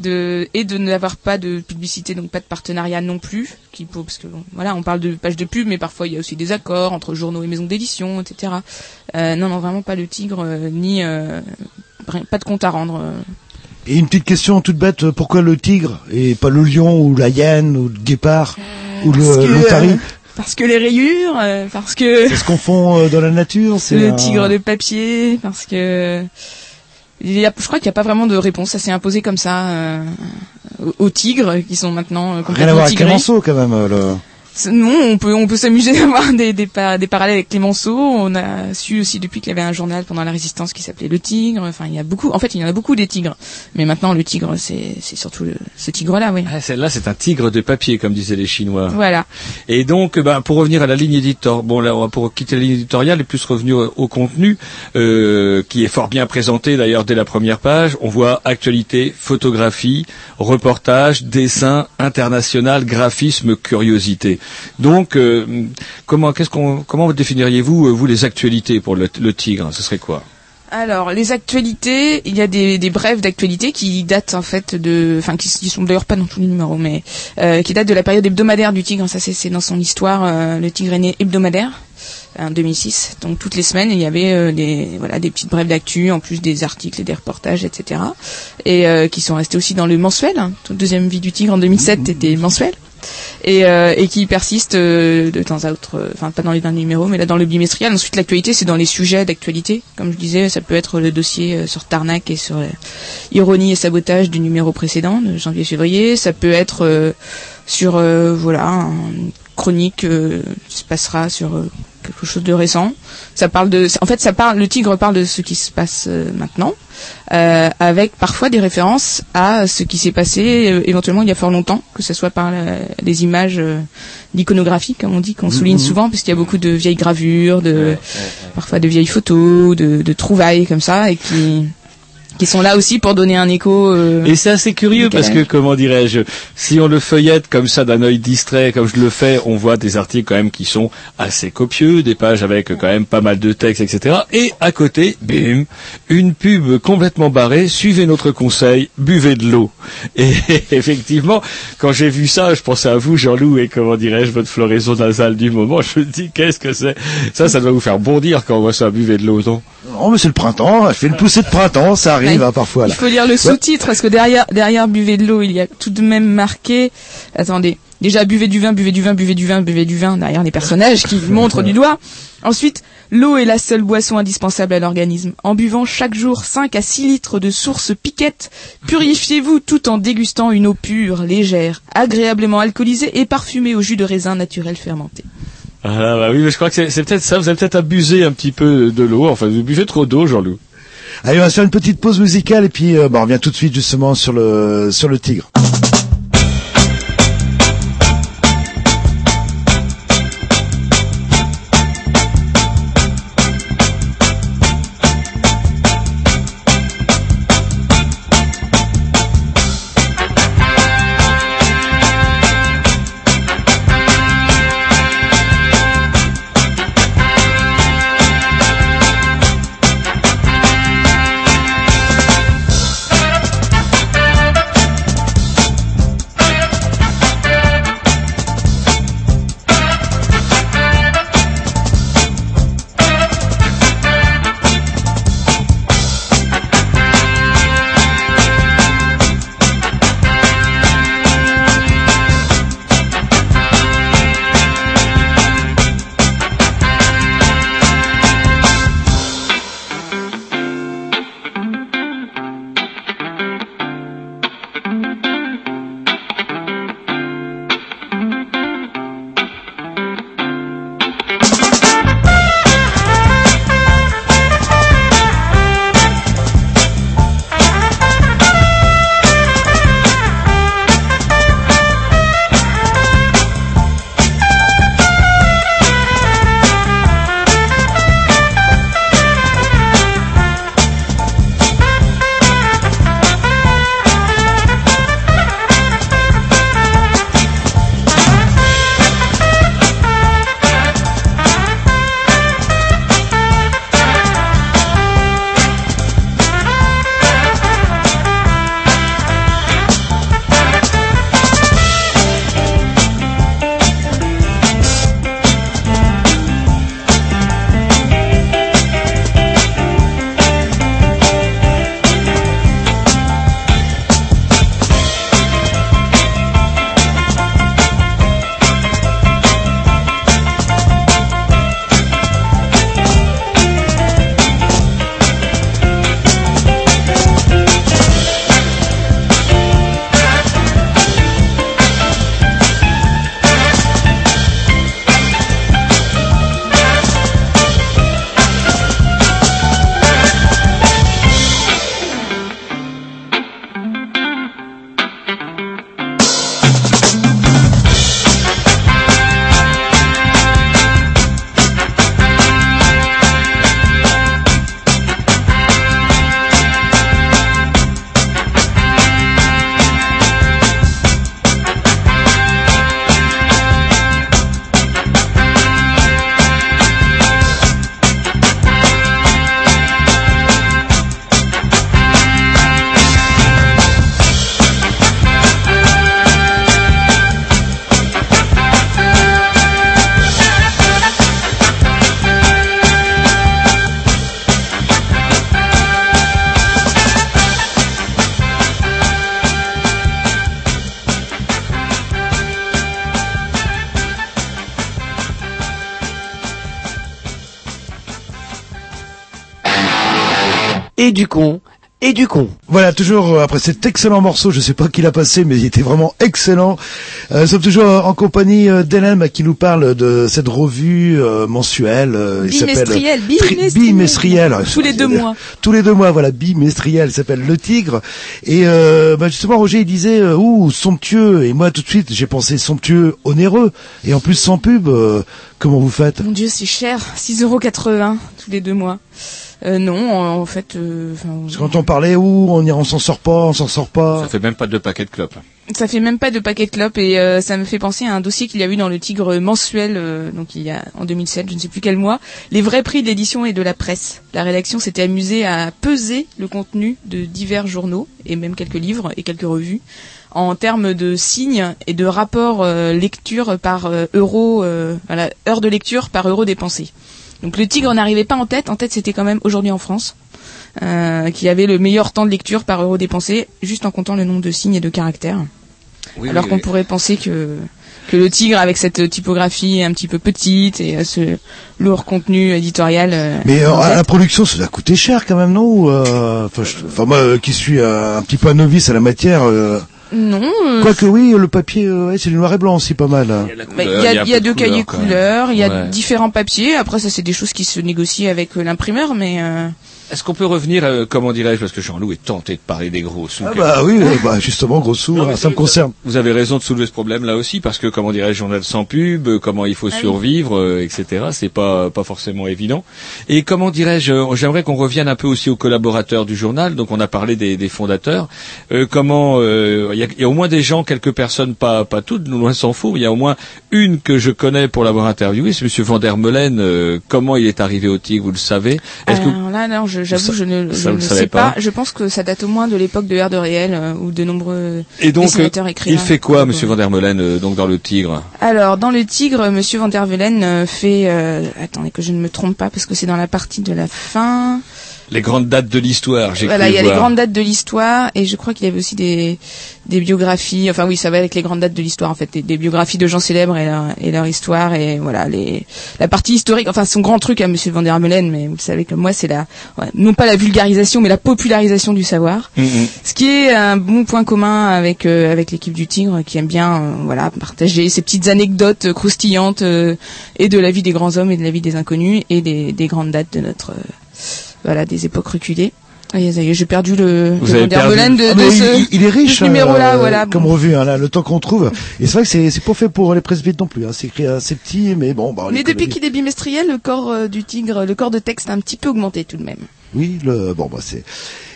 de, et de n'avoir pas de publicité, donc pas de partenariat non plus, qui parce que voilà, on parle de pages de pub, mais parfois il y a aussi des accords entre journaux et maisons d'édition, etc. Euh, non, non, vraiment pas le tigre, euh, ni euh, pas de compte à rendre. Et une petite question toute bête, pourquoi le tigre et pas le lion ou la hyène ou le guépard? Ou euh, parce que les rayures, euh, parce que C'est ce qu'on fond euh, dans la nature c'est le un- tigre de papier, parce que il y a, je crois qu'il n'y a pas vraiment de réponse. Ça s'est imposé comme ça euh, aux, tigres qui sont maintenant euh, Rien à complètement voir avec. Clémenceau quand même. euh, le- Non, on peut on peut s'amuser à avoir des, des, pa- des parallèles avec Clémenceau. On a su aussi depuis qu'il y avait un journal pendant la Résistance qui s'appelait Le Tigre. Enfin, il y a beaucoup. En fait, il y en a beaucoup des tigres. Mais maintenant, le tigre, c'est c'est surtout le, ce tigre-là, oui. Ah, celle-là, c'est un tigre de papier, comme disaient les Chinois. Voilà. Et donc, ben, pour revenir à la ligne éditoriale, bon là, on va pour quitter la ligne éditoriale et plus revenir au, au contenu, euh, qui est fort bien présenté d'ailleurs dès la première page. On voit actualité, photographie, reportage, dessin, international, graphisme, curiosité. Donc, euh, comment, qu'est-ce qu'on, comment définiriez-vous euh, vous les actualités pour le, tigre Ce serait quoi? Alors, les actualités, il y a des, brèves d'actualité qui datent en fait de, enfin qui, qui sont d'ailleurs pas dans tous les numéros, mais euh, qui datent de la période hebdomadaire du Tigre. Ça, c'est dans son histoire. le Tigre est né hebdomadaire. En 2006, donc toutes les semaines il y avait des voilà des petites brèves d'actu en plus des articles et des reportages etc et qui sont restés aussi dans le mensuel. hein. Deuxième vie du tigre en 2007 était mensuel et, euh, et qui persiste euh, de temps à autre, euh, enfin pas dans les derniers numéros, mais là dans le bimestriel. Ensuite l'actualité, c'est dans les sujets d'actualité. Comme je disais, ça peut être le dossier euh, sur Tarnac et sur ironie et sabotage du numéro précédent, de janvier-février. Ça peut être sur voilà une chronique qui se passera sur quelque chose de récent. Ça parle de, en fait, ça parle, le tigre parle de ce qui se passe maintenant, euh, avec parfois des références à ce qui s'est passé euh, éventuellement il y a fort longtemps, que ce soit par la- les images euh, d'iconographie, comme on dit, qu'on souligne Mhm. souvent, parce qu'il y a beaucoup de vieilles gravures, de parfois de vieilles photos, de, de trouvailles comme ça, et qui qui sont là aussi pour donner un écho. euh, Et c'est assez curieux parce que, comment dirais-je, si on le feuillette comme ça d'un œil distrait, comme je le fais, on voit des articles quand même qui sont assez copieux, des pages avec quand même pas mal de textes, etc. Et à côté, bim, une pub complètement barrée, suivez notre conseil, buvez de l'eau. Et effectivement, quand j'ai vu ça, je pensais à vous, Jean-Loup, et comment dirais-je, votre floraison nasale du moment, je me dis, qu'est-ce que c'est? Ça, ça doit vous faire bondir quand on voit ça, buvez de l'eau, non? Oh mais c'est le printemps, je fais une poussée de printemps, ça arrive. Arrive hein, parfois. Là. Il faut lire le Ouais. sous-titre parce que derrière, derrière buvez de l'eau, il y a tout de même marqué. Attendez. Déjà buvez du vin, buvez du vin, buvez du vin, buvez du vin derrière les personnages qui montrent du doigt. Ensuite, l'eau est la seule boisson indispensable à l'organisme. En buvant chaque jour 5 à 6 litres de source piquette, purifiez-vous tout en dégustant une eau pure, légère, agréablement alcoolisée et parfumée au jus de raisin naturel fermenté. Ah bah oui, mais je crois que c'est peut-être ça. Vous avez peut-être abusé un petit peu de l'eau. Enfin, vous buvez trop d'eau, Jean-Loup. Allez, on va faire une petite pause musicale et puis euh, bah, on revient tout de suite justement sur le sur le tigre. Et du con. Voilà, toujours euh, après cet excellent morceau, je sais pas qui l'a passé, mais il était vraiment excellent. Euh, nous sommes toujours euh, en compagnie euh, d'Hélène qui nous parle de cette revue euh, mensuelle. euh, il s'appelle- Bimestriel, Tri- bimestriel. bimestriel. Tous les deux mois. Tous les deux mois, voilà, bimestriel, il s'appelle Le Tigre. Et euh, bah, justement, Roger, il disait, euh, ouh, somptueux. Et moi, tout de suite, j'ai pensé somptueux, onéreux. Et en plus, sans pub, euh, comment vous faites? Mon dieu, c'est cher. 6,80€ tous les deux mois. Euh, non, en, en fait... euh, enfin, Parce que quand on parlait, ouh, on y- on s'en sort pas, on s'en sort pas. Ça fait même pas deux paquets de clopes. Ça fait même pas de paquet de clopes et euh, ça me fait penser à un dossier qu'il y a eu dans le Tigre mensuel, euh, donc il y a en 2007, je ne sais plus quel mois, les vrais prix de l'édition et de la presse. La rédaction s'était amusée à peser le contenu de divers journaux et même quelques livres et quelques revues en termes de signes et de rapports euh, lecture par euh, euro, euh, voilà, heure de lecture par euro dépensé. Donc le Tigre n'arrivait pas en tête, en tête c'était quand même aujourd'hui en France. euh, qui avait le meilleur temps de lecture par euro dépensé, juste en comptant le nombre de signes et de caractères. Oui, Alors oui, qu'on oui. pourrait penser que que le tigre avec cette typographie un petit peu petite et euh, ce lourd contenu éditorial. euh, Mais euh, à la production, ça doit coûter cher quand même, non euh, Enfin, je- enfin, moi, qui suis un petit peu un novice à la matière. Non. euh, Quoique oui, le papier, euh, ouais, c'est du noir et blanc aussi, pas mal. hein. bah, Il y a, il y a deux cahiers quand même. couleurs, il y a Ouais. différents papiers. Après, ça, c'est des choses qui se négocient avec euh, l'imprimeur, mais euh, Est-ce qu'on peut revenir, euh, comment dirais-je, parce que Jean-Loup est tenté de parler des gros sous. Ah bah oui, euh, bah, justement, gros sous, hein, ça me concerne. Vous avez raison de soulever ce problème là aussi parce que comment dirais-je journal sans pub, euh, comment il faut Ah oui. survivre, euh, etc. C'est pas pas forcément évident. Et comment dirais-je, euh, j'aimerais qu'on revienne un peu aussi aux collaborateurs du journal. Donc on a parlé des, des fondateurs. Euh, comment euh, il y, a, il y a au moins des gens, quelques personnes, pas pas toutes, loin s'en faut. Il y a au moins une que je connais pour l'avoir interviewé, c'est Monsieur Van der Meulen. Euh, comment il est arrivé au Tigre, vous le savez? Est-ce que là, non, je- j'avoue, je ne, je ne sais pas. pas Je pense que ça date au moins de l'époque de Air de réel euh, ou de nombreux et donc euh, dessinateurs écrivains. il fait quoi, Monsieur Van der Meulen, euh, donc dans le Tigre? Alors, dans le Tigre, Monsieur Van der Velen euh, fait... euh, attendez que je ne me trompe pas, parce que c'est dans la partie de la fin. Les grandes dates de l'histoire. J'ai Voilà, il y a voir. les grandes dates de l'histoire, et je crois qu'il y avait aussi des, des biographies. Enfin oui, ça va avec les grandes dates de l'histoire, en fait, des, des biographies de gens célèbres et leur, et leur histoire, et voilà, les, la partie historique. Enfin, son grand truc à Monsieur Van der Meulen, mais vous savez que moi, c'est la, ouais, non pas la vulgarisation, mais la popularisation du savoir. Mm, mm. Ce qui est un bon point commun avec euh, avec l'équipe du Tigre qui aime bien euh, voilà partager ces petites anecdotes croustillantes euh, et de la vie des grands hommes et de la vie des inconnus et des, des grandes dates de notre euh, voilà des époques reculées. Et ça y est, j'ai perdu le, Vous le perdu- de, Ah, de ce, il, il est riche, numéro-là, euh, voilà. comme revue, hein, là, le temps qu'on trouve. Et c'est vrai que c'est c'est pas fait pour les presses vides non plus. Hein. C'est écrit assez petit, mais bon. Bah, Mais les depuis qu'il est bimestriel, le corps euh, du Tigre, le corps de texte a un petit peu augmenté tout de même. Oui, le bon bah c'est.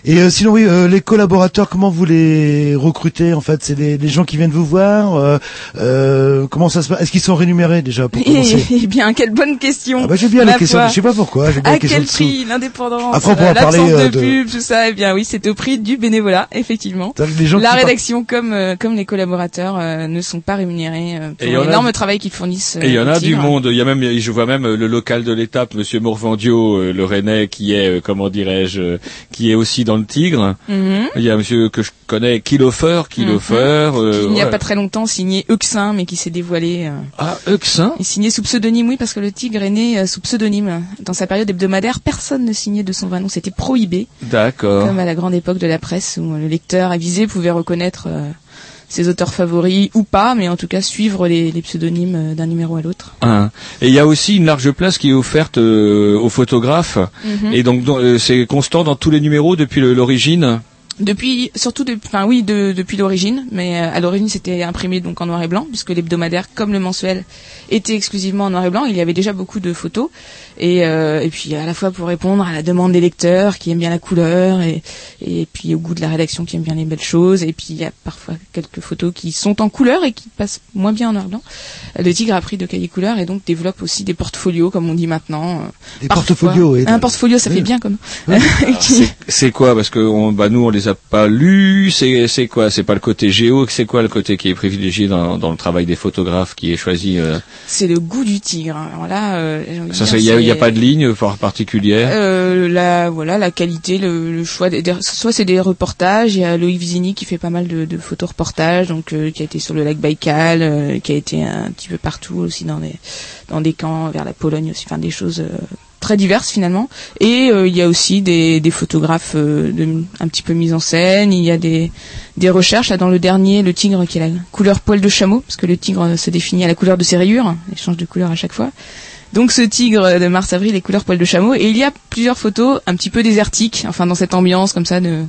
Et euh, sinon oui, euh, les collaborateurs, comment vous les recrutez en fait? C'est des, des gens qui viennent vous voir. euh, euh, comment ça se passe? Est-ce qu'ils sont rémunérés déjà pour commencer? Eh bien, quelle bonne question. Ah bah j'ai bien la question. Je sais pas pourquoi. J'ai bien À la question quel prix? L'indépendance, Après, on euh, parler, euh, de de- pub, tout ça Eh bien, oui, c'est au prix du bénévolat, effectivement. T'as Les gens La rédaction comme euh, comme les collaborateurs euh, ne sont pas rémunérés euh, pour a l'énorme travail qu'ils fournissent. Et il y en a du monde. Il y a même, je vois même le local de l'étape, Monsieur Morvandio, euh, le Rennais, qui est, euh, comment dirais-je, euh, qui est aussi dans le Tigre. Mhm. Il y a Monsieur que je connais, Kilofer, Kilofer. euh, Qui, il n'y a ouais. pas très longtemps signé Euxin, mais qui s'est dévoilé. euh, Ah, Euxin? Il signait sous pseudonyme, oui, parce que le Tigre est né euh, sous pseudonyme. Dans sa période hebdomadaire, personne ne signait de son vrai nom. C'était prohibé. D'accord. Comme à la grande époque de la presse où le lecteur avisé pouvait reconnaître euh, ses auteurs favoris ou pas, mais en tout cas suivre les, les pseudonymes euh, d'un numéro à l'autre. Hein. Et il y a aussi une large place qui est offerte euh, aux photographes. Mhm. Et donc euh, c'est constant dans tous les numéros depuis l'origine? Depuis, surtout, de- enfin oui, de- depuis l'origine, mais à l'origine c'était imprimé donc en noir et blanc, puisque l'hebdomadaire comme le mensuel était exclusivement en noir et blanc. Il y avait déjà beaucoup de photos, et, euh, et puis à la fois pour répondre à la demande des lecteurs qui aiment bien la couleur, et, et puis au goût de la rédaction qui aime bien les belles choses, et puis il y a parfois quelques photos qui sont en couleur et qui passent moins bien en noir et blanc. Le Tigre a pris de cahiers couleurs et donc développe aussi des portfolios, comme on dit maintenant. euh, Des parfois. portfolios, oui. Un portfolio, ça Oui. fait bien comme. C'est- C'est quoi? Parce que on, bah, nous on les a pas lus. C'est c'est quoi? C'est pas le côté géo? C'est quoi le côté qui est privilégié dans, dans le travail des photographes qui est choisi euh, C'est le goût du tigre. Alors là, euh, Ça, il y a, y a c'est- pas de ligne par- particulière. Euh, la voilà la qualité, le, le choix. Des, des- soit c'est des reportages. Il y a Loïc Vizini qui fait pas mal de, de photos reportages, donc euh, qui a été sur le lac Baïkal, euh, qui a été un petit peu partout aussi dans des dans des camps vers la Pologne aussi, enfin des choses euh, très diverses finalement. Et euh, il y a aussi des, des photographes euh, de, un petit peu mis en scène. Il y a des des recherches là dans le dernier, le tigre qui est la couleur poil de chameau, parce que le tigre euh, se définit à la couleur de ses rayures, il change de couleur à chaque fois. Donc ce tigre de mars-avril, les couleurs poil de chameau, et il y a plusieurs photos un petit peu désertiques, enfin dans cette ambiance comme ça de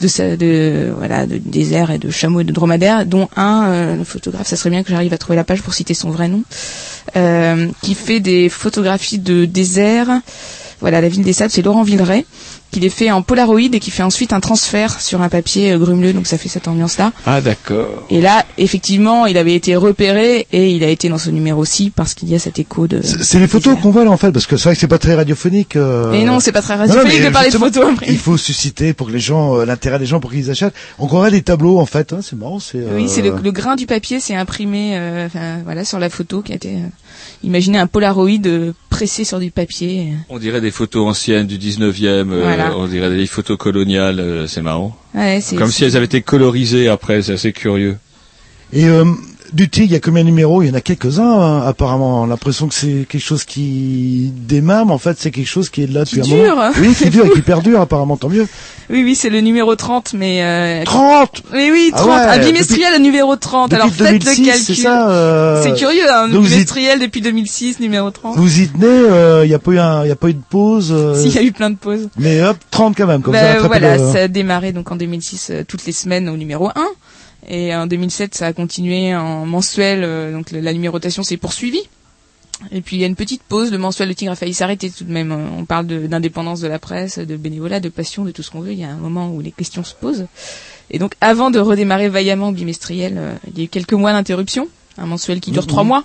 de, de voilà de désert et de chameau et de dromadaire, dont un euh, photographe, ça serait bien que j'arrive à trouver la page pour citer son vrai nom, euh, qui fait des photographies de désert. Voilà, la ville des sables, c'est Laurent Villeray, qui les fait en Polaroid et qui fait ensuite un transfert sur un papier euh, grumeleux, donc ça fait cette ambiance-là. Ah d'accord. Et là, effectivement, il avait été repéré et il a été dans ce numéro-ci parce qu'il y a cet écho de. C'est les photos qu'on voit là en fait, parce que c'est vrai que c'est pas très radiophonique. euh. Mais non, c'est pas très Non, non, radiophonique de parler de photos. après. Il faut susciter pour que les gens, euh, l'intérêt des gens pour qu'ils achètent. On croirait des tableaux en fait, hein, c'est marrant. C'est, Oui, c'est le, euh, le grain du papier, c'est imprimé, euh, enfin, voilà, sur la photo qui a été. Imaginez un Polaroid euh, pressé sur du papier. On dirait des photos anciennes du 19e. euh, Voilà. On dirait des photos coloniales, euh, c'est marrant. Ouais, Comme si elles avaient été colorisées après, c'est assez curieux. Et euh, du tigre, il y a combien de numéros Il y en a quelques-uns, hein, apparemment. L'impression que c'est quelque chose qui démarre, mais en fait, c'est quelque chose qui est là depuis Qui un dure. moment. Oui, qui dure et qui perdure, apparemment, tant mieux. Oui, oui, c'est le numéro 30, mais... Euh... 30 Oui, oui, Ah 30. ouais, un bimestriel, le numéro 30. depuis Alors faites 2006, le calcul. c'est euh, curieux, hein, y- bimestriel depuis 2006, numéro 30. Vous y tenez, euh, il n'y a pas eu un, il y a pas eu de pause. euh, S'il y a eu plein de pauses. Mais hop, 30 quand même, comme Bah, ça. voilà, le- ça a démarré donc en 2006 euh, toutes les semaines au numéro 1 et en 2007 ça a continué en mensuel euh, donc la numérotation s'est poursuivie. Et puis il y a une petite pause, le mensuel Le Tigre a failli s'arrêter tout de même. Euh, On parle d'indépendance de, la presse, de bénévolat, de passion, de tout ce qu'on veut. Il y a un moment où les questions se posent. Et donc avant de redémarrer vaillamment bimestriel, euh, il y a eu quelques mois d'interruption, un mensuel qui dure Mhm. trois mois.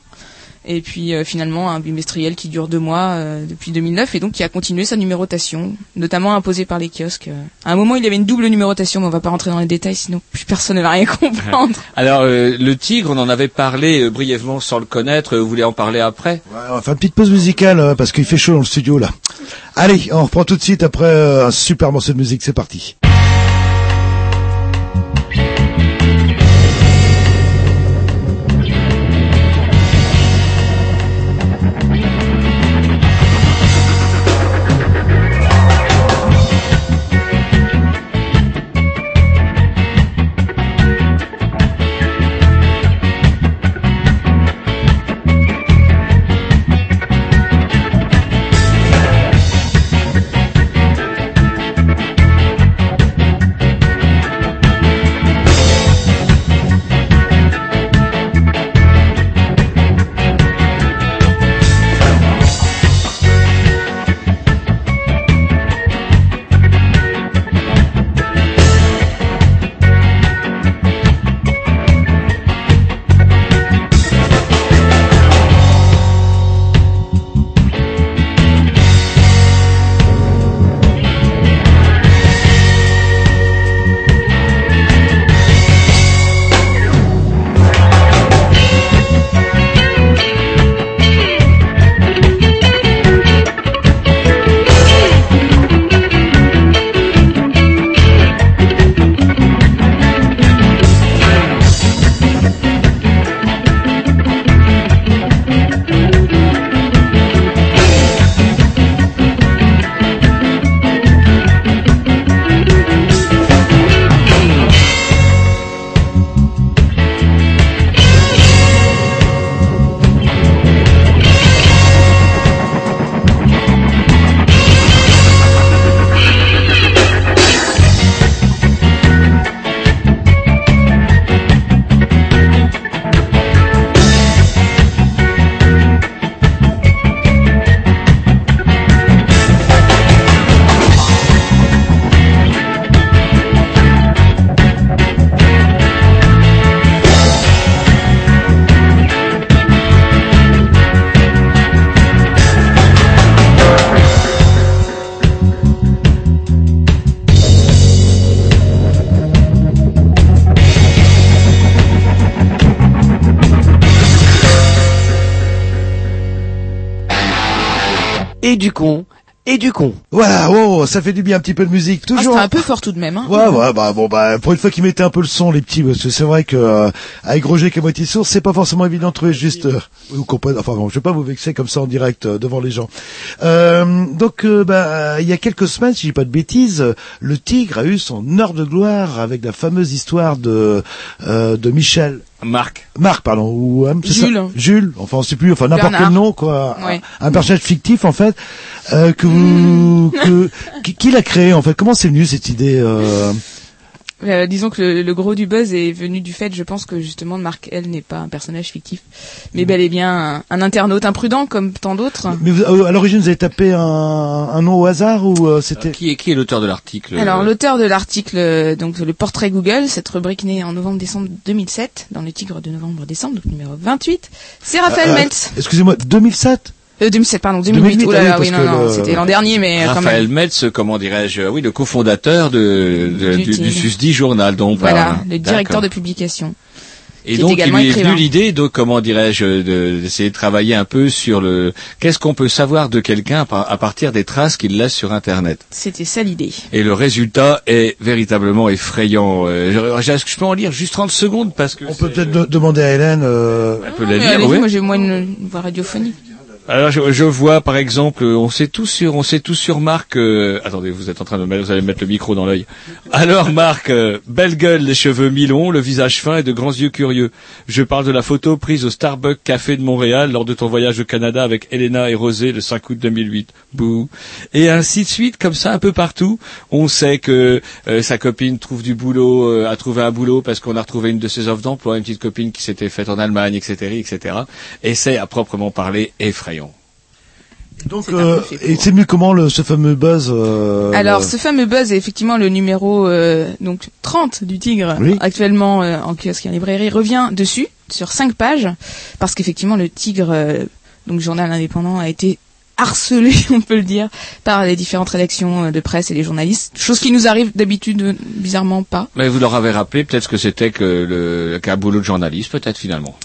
Et puis euh, finalement un bimestriel qui dure deux mois euh, depuis 2009 et donc qui a continué sa numérotation, notamment imposée par les kiosques. Euh, À un moment il y avait une double numérotation, mais on va pas rentrer dans les détails sinon plus personne ne va rien comprendre. Alors, euh, le tigre, on en avait parlé euh, brièvement sans le connaître. Vous voulez en parler après? On va faire une petite pause musicale euh, parce qu'il fait chaud dans le studio là. Allez, on reprend tout de suite après euh, un super morceau de musique, c'est parti. Ça fait du bien un petit peu de musique. Ah, Toujours. C'était un peu fort tout de même. Hein. Ouais, ouais, bah bon, bah pour une fois qu'ils mettaient un peu le son, les petits, parce que c'est vrai que euh, avec Roger qui est moitié sourd, c'est pas forcément évident de trouver juste. Euh, comprenez Enfin bon, je vais pas vous vexer comme ça en direct euh, devant les gens. Euh, donc, euh, bah, il y a quelques semaines, si je dis pas de bêtises, le Tigre a eu son heure de gloire avec la fameuse histoire de euh, de Michel. Marc. Marc, pardon, ou euh, c'est ça Jules. Jules, enfin on sait plus, enfin n'importe quel nom quoi, Ouais. un, un personnage fictif en fait euh, que vous, que qui, qui l'a créé en fait? Comment c'est venu cette idée euh... Euh, disons que le, le gros du buzz est venu du fait, je pense que justement Marc L n'est pas un personnage fictif, mais bel et bien un, un internaute imprudent comme tant d'autres. Mais vous- euh, à l'origine, vous avez tapé un, un nom au hasard ou euh, c'était Qui est, qui est l'auteur de l'article Alors l'auteur de l'article, donc le portrait Google, cette rubrique née en novembre-décembre 2007, dans le Tigre de novembre-décembre, donc numéro 28, c'est Raphaël Euh, Meltz. Excusez-moi, 2007 Euh, 2007, pardon, 2008. 2008, oh là ah oui, oui, non, non, le- c'était l'an dernier, mais euh, quand Raphaël même. Metz, comment dirais-je, oui, le cofondateur de, de- Du du, du. Susdit Journal, donc. Voilà, le directeur de publication. Et qui donc, est il également lui est écrivain. venu l'idée, donc comment dirais-je, de- d'essayer de travailler un peu sur le qu'est-ce qu'on peut savoir de quelqu'un à partir des traces qu'il laisse sur Internet. C'était ça l'idée. Et le résultat est véritablement effrayant. Euh, je, je- je peux en lire juste 30 secondes parce que On peut peut-être de- demander à Hélène. Euh... on peut Mais la lire. ouais. moi j'ai moins une voix radiophonique. Alors je, je vois par exemple, on sait tous sur, on sait tous sur Marc. euh, attendez, vous êtes en train de vous allez mettre le micro dans l'œil. Alors Marc, euh, belle gueule, les cheveux mi-longs, le visage fin et de grands yeux curieux. Je parle de la photo prise au Starbucks Café de Montréal lors de ton voyage au Canada avec Elena et Rosé le 5 août 2008. Bouh. Et ainsi de suite, comme ça un peu partout. On sait que euh, sa copine trouve du boulot, euh, a trouvé un boulot parce qu'on a retrouvé une de ses offres d'emploi, une petite copine qui s'était faite en Allemagne, etc., etc. Et c'est à proprement parler effrayant. Donc, euh, et c'est mieux comment le, ce fameux buzz euh, Alors, le- ce fameux buzz est effectivement le numéro euh, donc 30 du Tigre, Oui. actuellement euh, en kiosque et en librairie, revient dessus, sur 5 pages, parce qu'effectivement, le Tigre, euh, donc journal indépendant, a été harcelé, on peut le dire, par les différentes rédactions euh, de presse et les journalistes, chose qui nous arrive d'habitude bizarrement pas. Mais vous leur avez rappelé peut-être que c'était que le qu'un boulot de journaliste, peut-être finalement.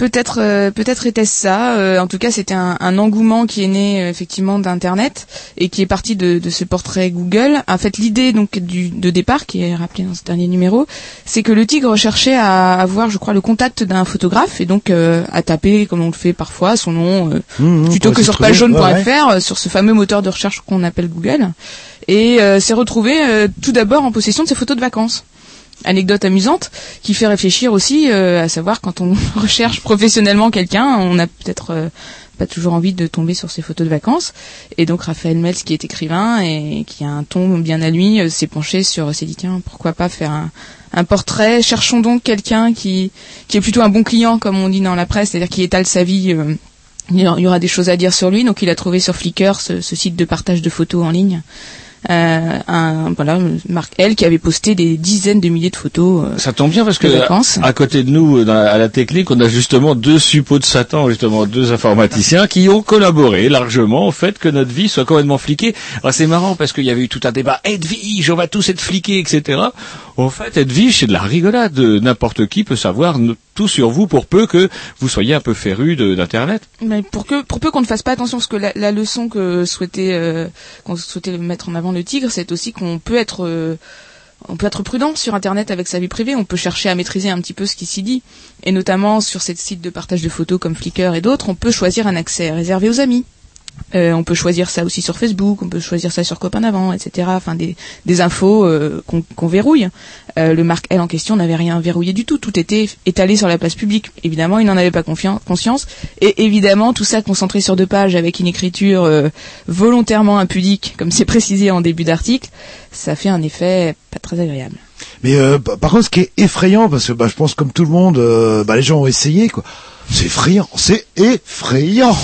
Peut-être, euh, peut-être était-ce ça. euh, en tout cas, c'était un, un engouement qui est né euh, effectivement d'Internet et qui est parti de, de ce portrait Google. En fait, l'idée donc du, de départ, qui est rappelée dans ce dernier numéro, c'est que le Tigre cherchait à avoir, je crois, le contact d'un photographe et donc euh, à taper, comme on le fait parfois, son nom euh, Mmh, mmh, plutôt que sur pagejaune.fr, Ouais, ouais. sur ce fameux moteur de recherche qu'on appelle Google, et euh, s'est retrouvé euh, tout d'abord en possession de ses photos de vacances anecdote amusante qui fait réfléchir aussi euh, à savoir quand on recherche professionnellement quelqu'un, on a peut-être euh, pas toujours envie de tomber sur ses photos de vacances. Et donc Raphaël Meltz, qui est écrivain et qui a un ton bien à lui, euh, s'est penché sur, s'est dit tiens pourquoi pas faire un, un portrait. Cherchons donc quelqu'un qui qui est plutôt un bon client comme on dit dans la presse, c'est-à-dire qui étale sa vie. euh, il y aura des choses à dire sur lui, donc il a trouvé sur Flickr ce, ce site de partage de photos en ligne. Euh, un voilà Marc L qui avait posté des dizaines de milliers de photos. euh, Ça tombe bien parce que à côté de nous, dans la- à la technique, on a justement deux suppôts de Satan, justement deux informaticiens qui ont collaboré largement au fait que notre vie soit complètement fliquée. Alors c'est marrant parce qu'il y avait eu tout un débat Edwige, on va tous être fliqués, etc. En fait, Edwige, c'est de la rigolade. N'importe qui peut savoir tout sur vous pour peu que vous soyez un peu féru d'internet. Mais pour que pour peu qu'on ne fasse pas attention, parce que la, la leçon que souhaitait euh, qu'on souhaitait mettre en avant le tigre, c'est aussi qu'on peut être euh, on peut être prudent sur Internet avec sa vie privée. On peut chercher à maîtriser un petit peu ce qui s'y dit, et notamment sur ces sites de partage de photos comme Flickr et d'autres, on peut choisir un accès réservé aux amis. Euh, on peut choisir ça aussi sur Facebook, on peut choisir ça sur Copain d'avant, etc. Enfin des, des infos euh, qu'on verrouille. Euh, le Marc L en question n'avait rien verrouillé du tout, tout était étalé sur la place publique. Évidemment, il n'en avait pas conscience, et évidemment tout ça concentré sur deux pages avec une écriture euh, volontairement impudique, comme c'est précisé en début d'article, ça fait un effet pas très agréable. Mais euh, pa- par contre, ce qui est effrayant, parce que bah, je pense comme tout le monde, euh, bah, les gens ont essayé, quoi. C'est effrayant, c'est effrayant.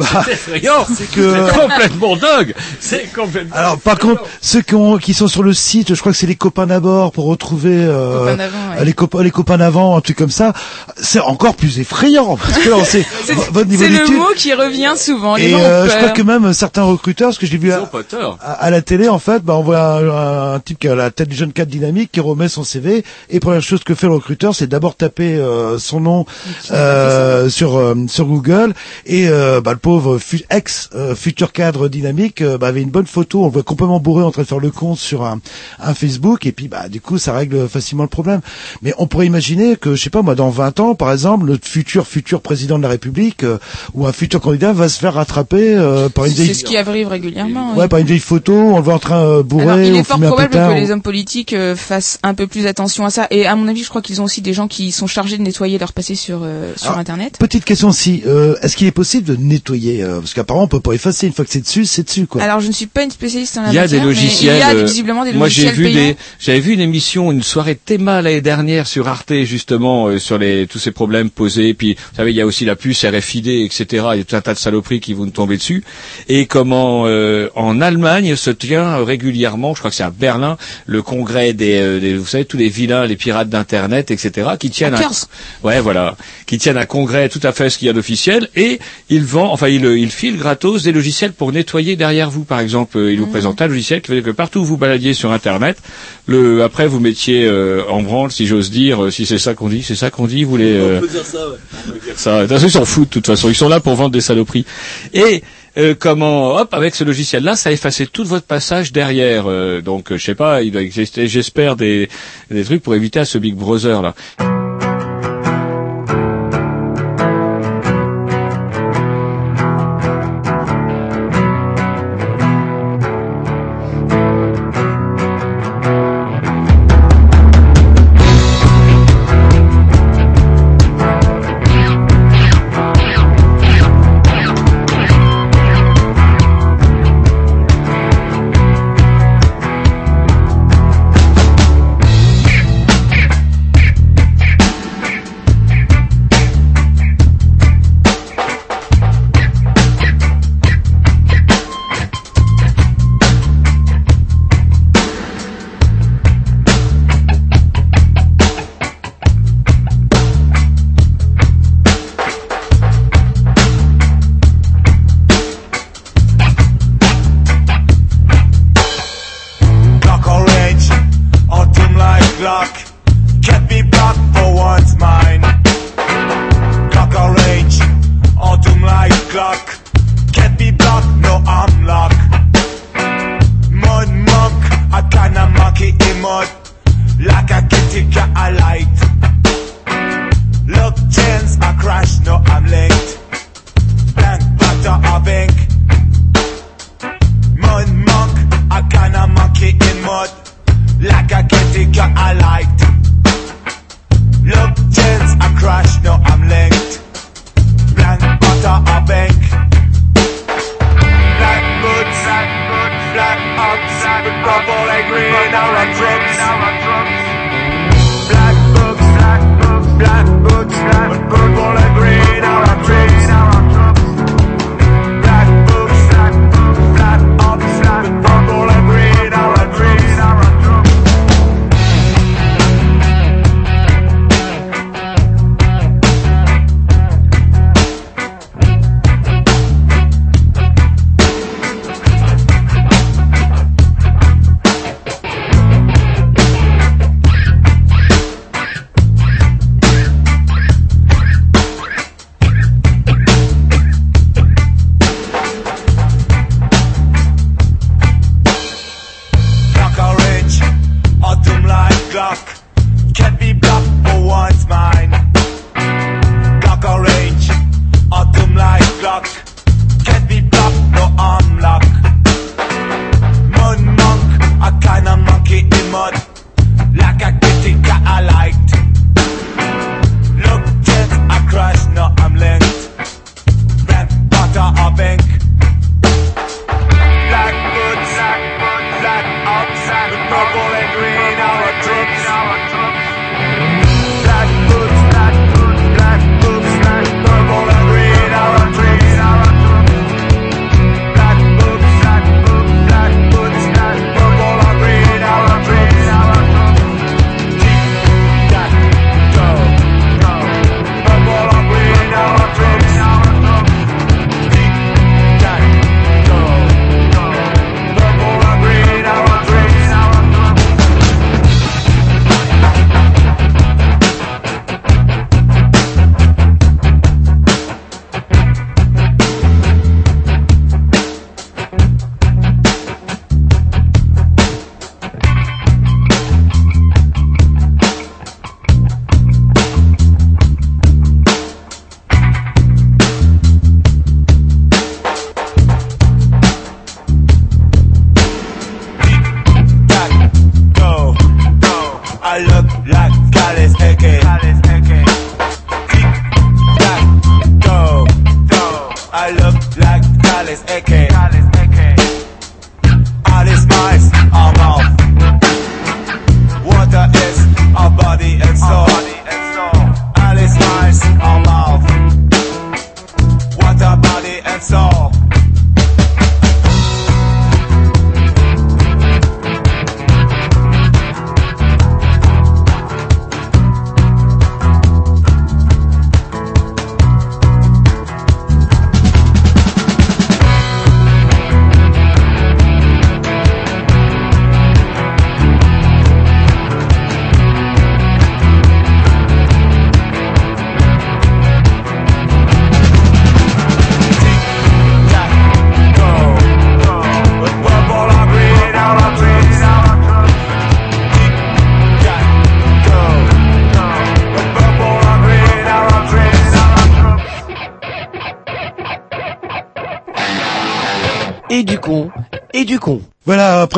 Bah, effrayant, c'est que- complètement dingue. C'est complètement. Alors par contre, ceux qui, ont, qui sont sur le site, je crois que c'est les copains d'abord pour retrouver euh, Copains ouais. les copains les copains d'avant, un truc comme ça. C'est encore plus effrayant parce que c'est C'est votre niveau c'est le mot qui revient souvent. Les Et gens ont euh, je crois que même certains recruteurs, parce que je l'ai vu à, à la télé, en fait, bah, on voit un, un type qui a la tête du jeune cadre dynamique qui remet son CV. Et première chose que fait le recruteur, c'est d'abord taper euh, son nom euh, sur euh, sur Google. Et euh, bah, le pauvre fu- ex euh, futur cadre dynamique euh, bah, avait une bonne photo. On le voit complètement bourré en train de faire le compte sur un, un Facebook. Et puis bah du coup, ça règle facilement le problème. Mais on pourrait imaginer que, je sais pas moi, dans 20 ans, par exemple, le futur futur président de la République euh, ou un futur candidat va se faire rattraper euh, par une C'est vieille ce qui arrive régulièrement. oui. Ouais, par une vieille photo, on le voit en train bourré Alors, il est fort probable pétard, que les hommes politiques euh, fassent un peu plus attention à ça. Et à mon avis, je crois qu'ils ont aussi des gens qui sont chargés de nettoyer leur passé sur euh, sur Internet. Petite question aussi, euh, est-ce qu'il est possible de nettoyer euh, Parce qu'apparemment on peut pas effacer, une fois que c'est dessus, c'est dessus quoi. Alors, je ne suis pas une spécialiste en la Il y a matière, des logiciels. Il y a euh, visiblement des moi, j'ai logiciels vu payants. des, j'avais vu une émission, une soirée Théma l'année dernière sur Arte justement euh, sur les tous ces problèmes posés. Puis, vous savez, il y a aussi la puce RFID, etc. Il y a tout un tas de saloperies qui vont nous tomber dessus. Et comment euh, en Allemagne se tient régulièrement, je crois que c'est à Berlin, le congrès des, euh, des- vous savez, tous les vilains, les pirates d'internet, etc. qui tiennent un, ouais, voilà, qui tiennent un congrès tout à fait ce qu'il y a d'officiel, et il vend, enfin il, il file gratos des logiciels pour nettoyer derrière vous. Par exemple, euh, il vous présente un logiciel qui fait que partout où vous baladiez sur Internet, le après vous mettiez euh, en branle, si j'ose dire, euh, si c'est ça qu'on dit, c'est ça qu'on dit, vous les. euh, dire ça, ouais. façon, ils s'en foutent de toute façon. Ils sont là pour vendre des saloperies. Et euh, comment, hop, avec ce logiciel-là, ça effaçait tout votre passage derrière. Euh, donc, euh, je sais pas, il doit exister, j'espère, des, des trucs pour éviter à ce Big Brother là.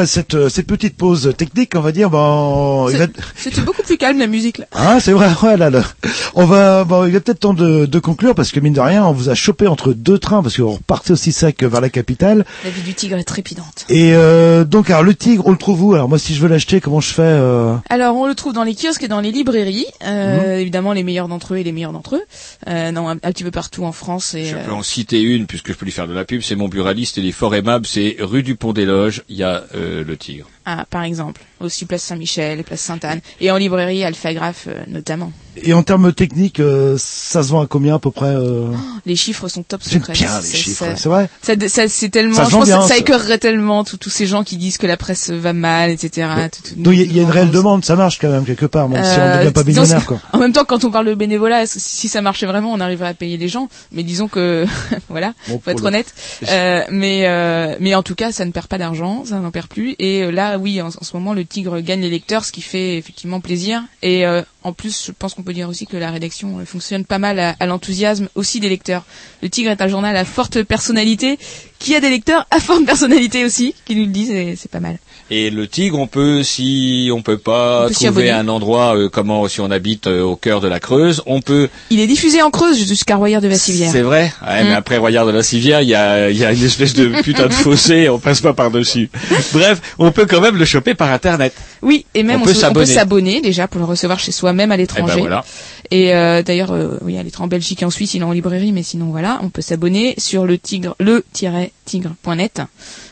Après cette, euh, cette petite pause technique, on va dire, bon, il va... C'était beaucoup plus calme la musique là. Ah, c'est vrai, voilà. là. On va, bon, il est peut-être temps de, de conclure parce que mine de rien, on vous a chopé entre deux trains parce qu'on repartait aussi sec vers la capitale. La vie du tigre est trépidante. Et euh, donc, alors le tigre, on le trouve où? Alors moi, si je veux l'acheter, comment je fais euh... Alors on le trouve dans les kiosques et dans les librairies, euh, Mhm. évidemment les meilleurs d'entre eux et les meilleurs d'entre eux, euh, non, un, un petit peu partout en France. Et, Je euh, peux en citer une, puisque je peux lui faire de la pub, c'est mon buraliste, il est fort aimable, c'est rue du Pont des Loges, il y a euh, le tigre. Ah, par exemple, aussi place Saint-Michel et place Sainte-Anne, et en librairie Alphagraphe euh, notamment. Et en termes techniques, euh, ça se vend à combien à peu près euh... Les chiffres sont top J'aime secrets. bien les chiffres, c'est vrai. Ça, ça c'est tellement, Ça je pense que ça ça. écœurerait tellement tous ces gens qui disent que la presse va mal, etc. tout- tout- Donc il y, a- il y a une réelle demande, ça marche quand même quelque part, même si on ne Euh, devient pas millionnaire quoi. En même temps, quand on parle de bénévolat, si- ça marchait vraiment, on arriverait à payer les gens? Mais disons que, voilà, Bon, faut être honnête. Euh, mais, euh, mais en tout cas, ça ne perd pas d'argent, ça n'en perd plus. Et euh, là, oui, en, ce moment, le Tigre gagne les lecteurs, ce qui fait effectivement plaisir. Euh, en plus, je pense qu'on peut dire aussi que la rédaction euh, fonctionne pas mal à, à l'enthousiasme aussi des lecteurs. Le Tigre est un journal à forte personnalité, qui a des lecteurs à forte personnalité aussi, qui nous le disent, et c'est pas mal. Et le tigre, on peut, si on peut pas On peut trouver un endroit, euh, comment, si on habite euh, au cœur de la Creuse, on peut. Il est diffusé en Creuse jusqu'à Royer de Vassivière. C'est vrai. Ouais, Mm. mais après Royard de la Civière, il y a, il y a une espèce de putain de fossé, on passe pas par dessus. Bref, on peut quand même le choper par internet. Oui, et même On on, peut s'abonner déjà pour le recevoir chez soi, même à l'étranger. Eh ben voilà. Et euh, d'ailleurs, euh, oui, à l'étranger en Belgique et en Suisse, il est en librairie, mais sinon voilà, on peut s'abonner sur le tigre, le-tigre.net.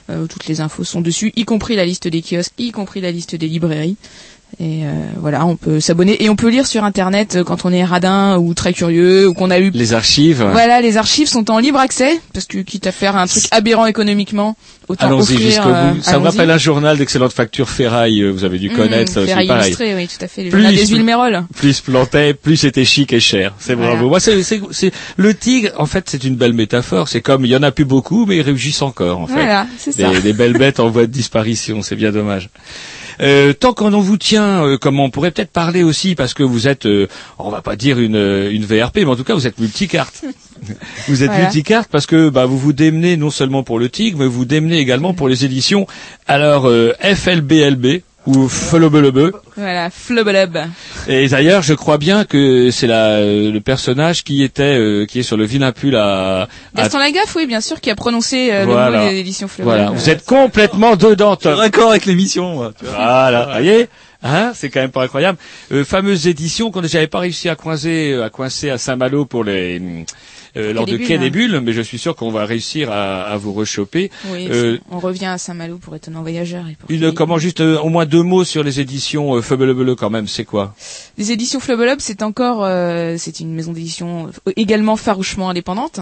Euh, toutes les infos sont dessus, y compris la liste des kiosques, y compris la liste des librairies. Et euh, voilà, on peut s'abonner et on peut lire sur internet euh, quand on est radin ou très curieux ou qu'on a eu Les archives. voilà, les archives sont en libre accès parce que quitte à faire un truc aberrant économiquement, autant Allons-y jusqu'au euh, bout. Ça me rappelle un journal d'excellente facture Ferraille, euh, vous avez dû Mmh, connaître, ça aussi Ferraille pareil. illustré, oui, tout à fait, les Plus des huiles Mérol. Plus plantait, plus c'était chic et cher. C'est Voilà. bravo. Moi, c'est, c'est, c'est- le tigre. En fait, c'est une belle métaphore. C'est comme il y en a plus beaucoup, mais ils réussissent encore. En fait, Voilà, c'est ça. Des, des belles bêtes en voie de disparition. C'est bien dommage. Euh, tant qu'on en vous tient, euh, comme on pourrait peut-être parler aussi, parce que vous êtes, euh, on va pas dire une, euh, une VRP, mais en tout cas vous êtes multicarte. vous êtes Voilà. multicarte parce que bah, vous vous démenez non seulement pour le Tigre, mais vous démenez également pour les éditions. Alors euh, FLBLB ou FLBLB. Voilà, flubelub. Et d'ailleurs, je crois bien que c'est la, euh, le personnage qui était, euh, qui est sur le vilain pull à, à- Gaston Lagaffe, oui, bien sûr, qui a prononcé euh, le Voilà. mot des éditions flubelub. Voilà, vous êtes complètement dedans. Tom. D'accord avec l'émission. moi, tu vois. Voilà, vous voyez Hein, c'est quand même pas incroyable. Euh, fameuse édition qu'on n'avait pas réussi à coincer, euh, à coincer à Saint-Malo pour les euh, lors Quai de des Quai Bulles, des hein. Bulles, mais je suis sûr qu'on va réussir à, à vous rechoper. Oui, Euh, on revient à Saint-Malo pour étonnant voyageur. Et pour une, comment juste euh, au moins deux mots sur les éditions euh, quand même, c'est quoi? Les éditions Flubelub, c'est encore, euh, c'est une maison d'édition euh, également farouchement indépendante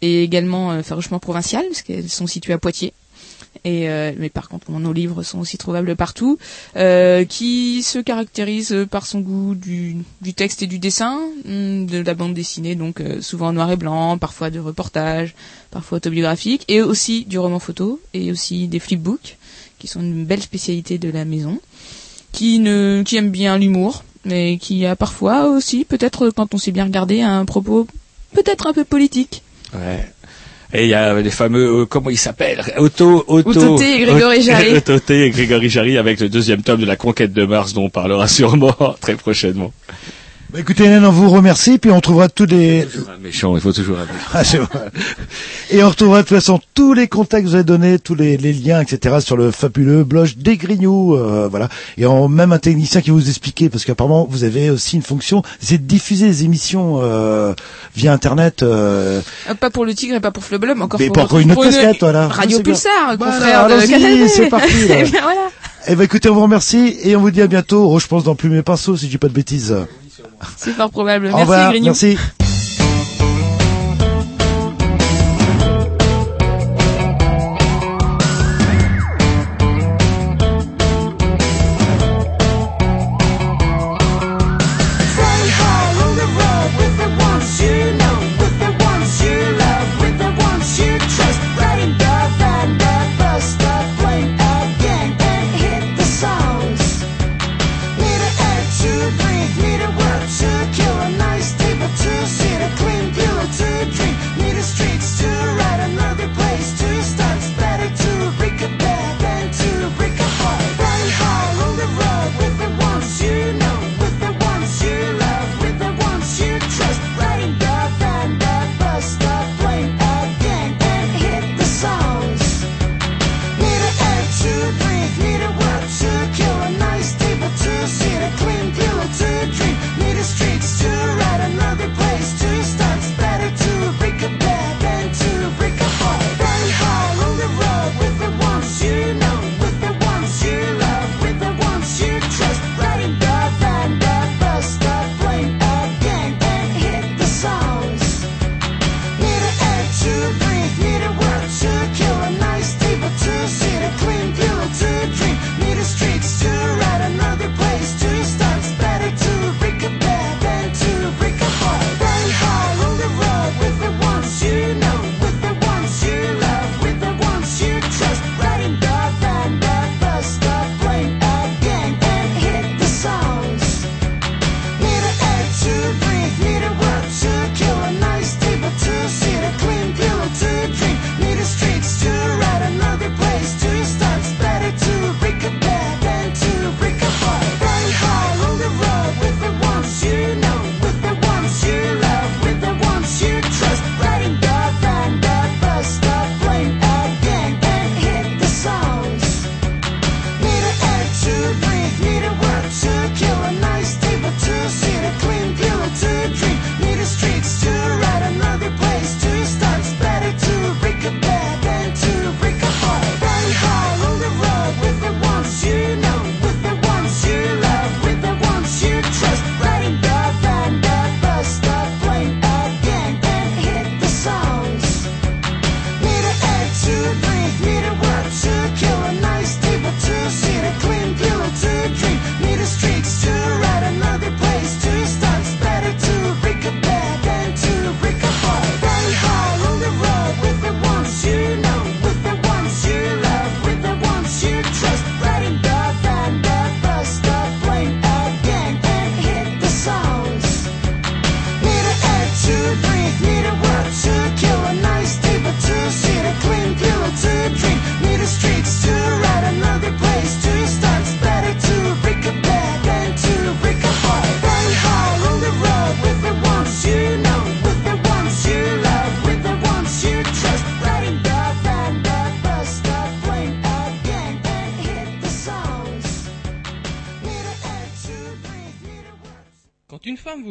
et également farouchement provinciale, parce qu'elles sont situées à Poitiers. Euh, mais par contre, nos livres sont aussi trouvables partout, euh, qui se caractérise par son goût du, texte et du dessin, hum, de la bande dessinée, donc euh, souvent en noir et blanc, parfois de reportages, parfois autobiographiques, et aussi du roman photo, et aussi des flipbooks, qui sont une belle spécialité de la maison, qui aime bien l'humour, mais qui a parfois aussi, peut-être quand on sait bien regarder, un propos peut-être un peu politique. Ouais. Et il y a les fameux, euh, comment il s'appelle Otto, Otto, Autoté et Grégory Jarry. Autoté et Grégory Jarry avec le deuxième tome de la conquête de Mars dont on parlera sûrement très prochainement. Bah, écoutez, Hélène, on vous remercie, puis on trouvera tous les... Un méchant, il faut toujours un méchant. Ah, c'est vrai. Et on retrouvera de toute façon tous les contacts que vous avez donnés, tous les, les liens, etc. sur le fabuleux blog des Grignoux, euh, voilà. Et en, même un technicien qui va vous expliquer, parce qu'apparemment vous avez aussi une fonction, c'est de diffuser les émissions euh, via Internet. Euh, Euh, Pas pour le tigre et pas pour Flubelum, encore Mais pour, pas encore une autre pour casquette, voilà. Radio. Pulsar, Voilà, confrère de allons-y, Canal c'est parti, là. Eh bien, voilà. eh ben écoutez, on vous remercie et on vous dit à bientôt. Oh, je pense dans Plume et Pinceau, si je dis pas de bêtises. C'est fort probable. Au Merci revoir, Grignou. merci.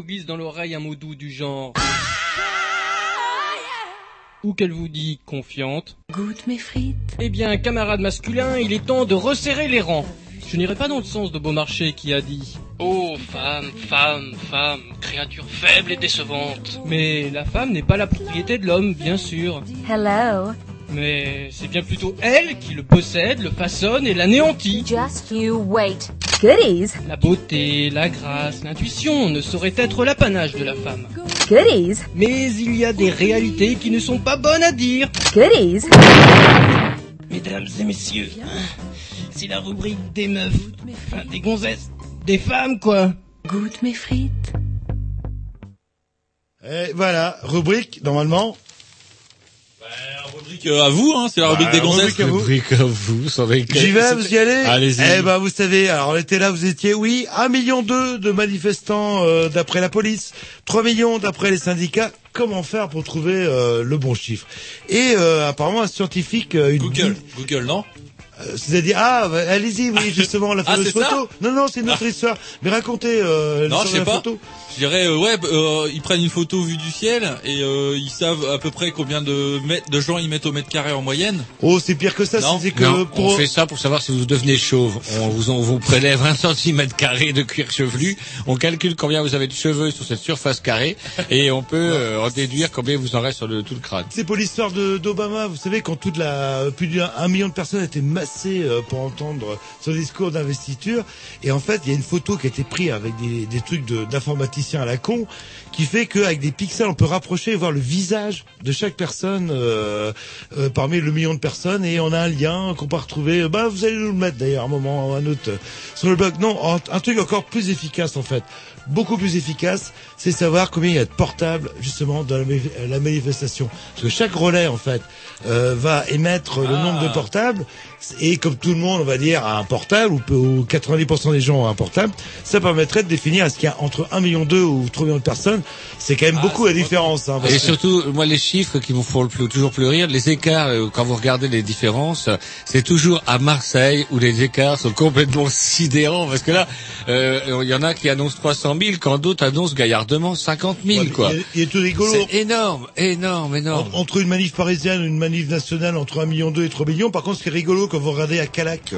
Vous glisse dans l'oreille un mot doux du genre... Ou qu'elle vous dit confiante. Goûte mes frites. Eh bien, camarade masculin, il est temps de resserrer les rangs. Je n'irai pas dans le sens de Beaumarchais qui a dit Oh, femme, femme, femme, créature faible et décevante. Mais la femme n'est pas la propriété de l'homme, bien sûr. Hello. Mais c'est bien plutôt elle qui le possède, le façonne et l'anéantit. Just you wait. Goodies. La beauté, la grâce, l'intuition ne sauraient être l'apanage de la femme. Goodies. Mais il y a des réalités qui ne sont pas bonnes à dire. Goodies. Mesdames et messieurs, c'est la rubrique des meufs, enfin des gonzesses, des femmes quoi. Goûte mes frites. Et voilà, rubrique, normalement. Rubrique euh, à vous, hein, c'est la rubrique des gonzesses. Rubrique à vous, J'y vais, vous y allez Allez-y. Eh ben, vous savez, alors on était là, vous étiez, oui, 1 million deux de manifestants euh, d'après la police, 3 millions d'après les syndicats. Comment faire pour trouver euh, le bon chiffre? Et euh, apparemment, un scientifique... euh, une Google, Google, non? C'est-à-dire, ah, bah, allez-y, oui, justement, la Ah, fameuse c'est ça photo. Non, non, c'est une autre histoire. Mais racontez euh, Non, je sais pas. photo. Je dirais, euh, ouais, euh, ils prennent une photo vue du ciel et euh, ils savent à peu près combien de mètres, de gens ils mettent au mètre carré en moyenne. Oh, c'est pire que ça, Non. c'est que Non, pour... on fait ça pour savoir si vous devenez chauve. On vous, on vous prélève un centimètre carré de cuir chevelu. On calcule combien vous avez de cheveux sur cette surface carrée et on peut euh, en déduire combien vous en reste sur le, tout le crâne. C'est pour l'histoire d'Obama, vous savez, quand toute la plus d'un un million de personnes étaient massées euh, pour entendre son discours d'investiture, et en fait, il y a une photo qui a été prise avec des, trucs d'informaticiens à la con, qui fait qu'avec des pixels, on peut rapprocher et voir le visage de chaque personne euh, euh, parmi le million de personnes, et on a un lien qu'on peut retrouver. Bah, vous allez nous le mettre d'ailleurs, un moment ou un autre sur le blog. Non, un truc encore plus efficace en fait beaucoup plus efficace, c'est savoir combien il y a de portables justement dans la, ma- la manifestation. Parce que chaque relais en fait euh, va émettre le nombre de portables et comme tout le monde on va dire a un portable ou, peu- ou 90% des gens ont un portable, ça permettrait de définir est-ce qu'il y a entre 1 million 2 ou 3 millions de personnes. C'est quand même beaucoup la différence. Hein, Et que- surtout, moi, les chiffres qui vous font le plus, toujours plus rire, les écarts, euh, quand vous regardez les différences, euh, c'est toujours à Marseille où les écarts sont complètement sidérants, parce que là, euh, il y en a qui annoncent 300 000, quand d'autres annoncent gaillardement 50 000, quoi. Il est- tout rigolo. C'est énorme, énorme, énorme. En- Entre une manif parisienne et une manif nationale entre 1 million 2 et 3 millions, par contre, ce qui est rigolo quand vous regardez à Calac,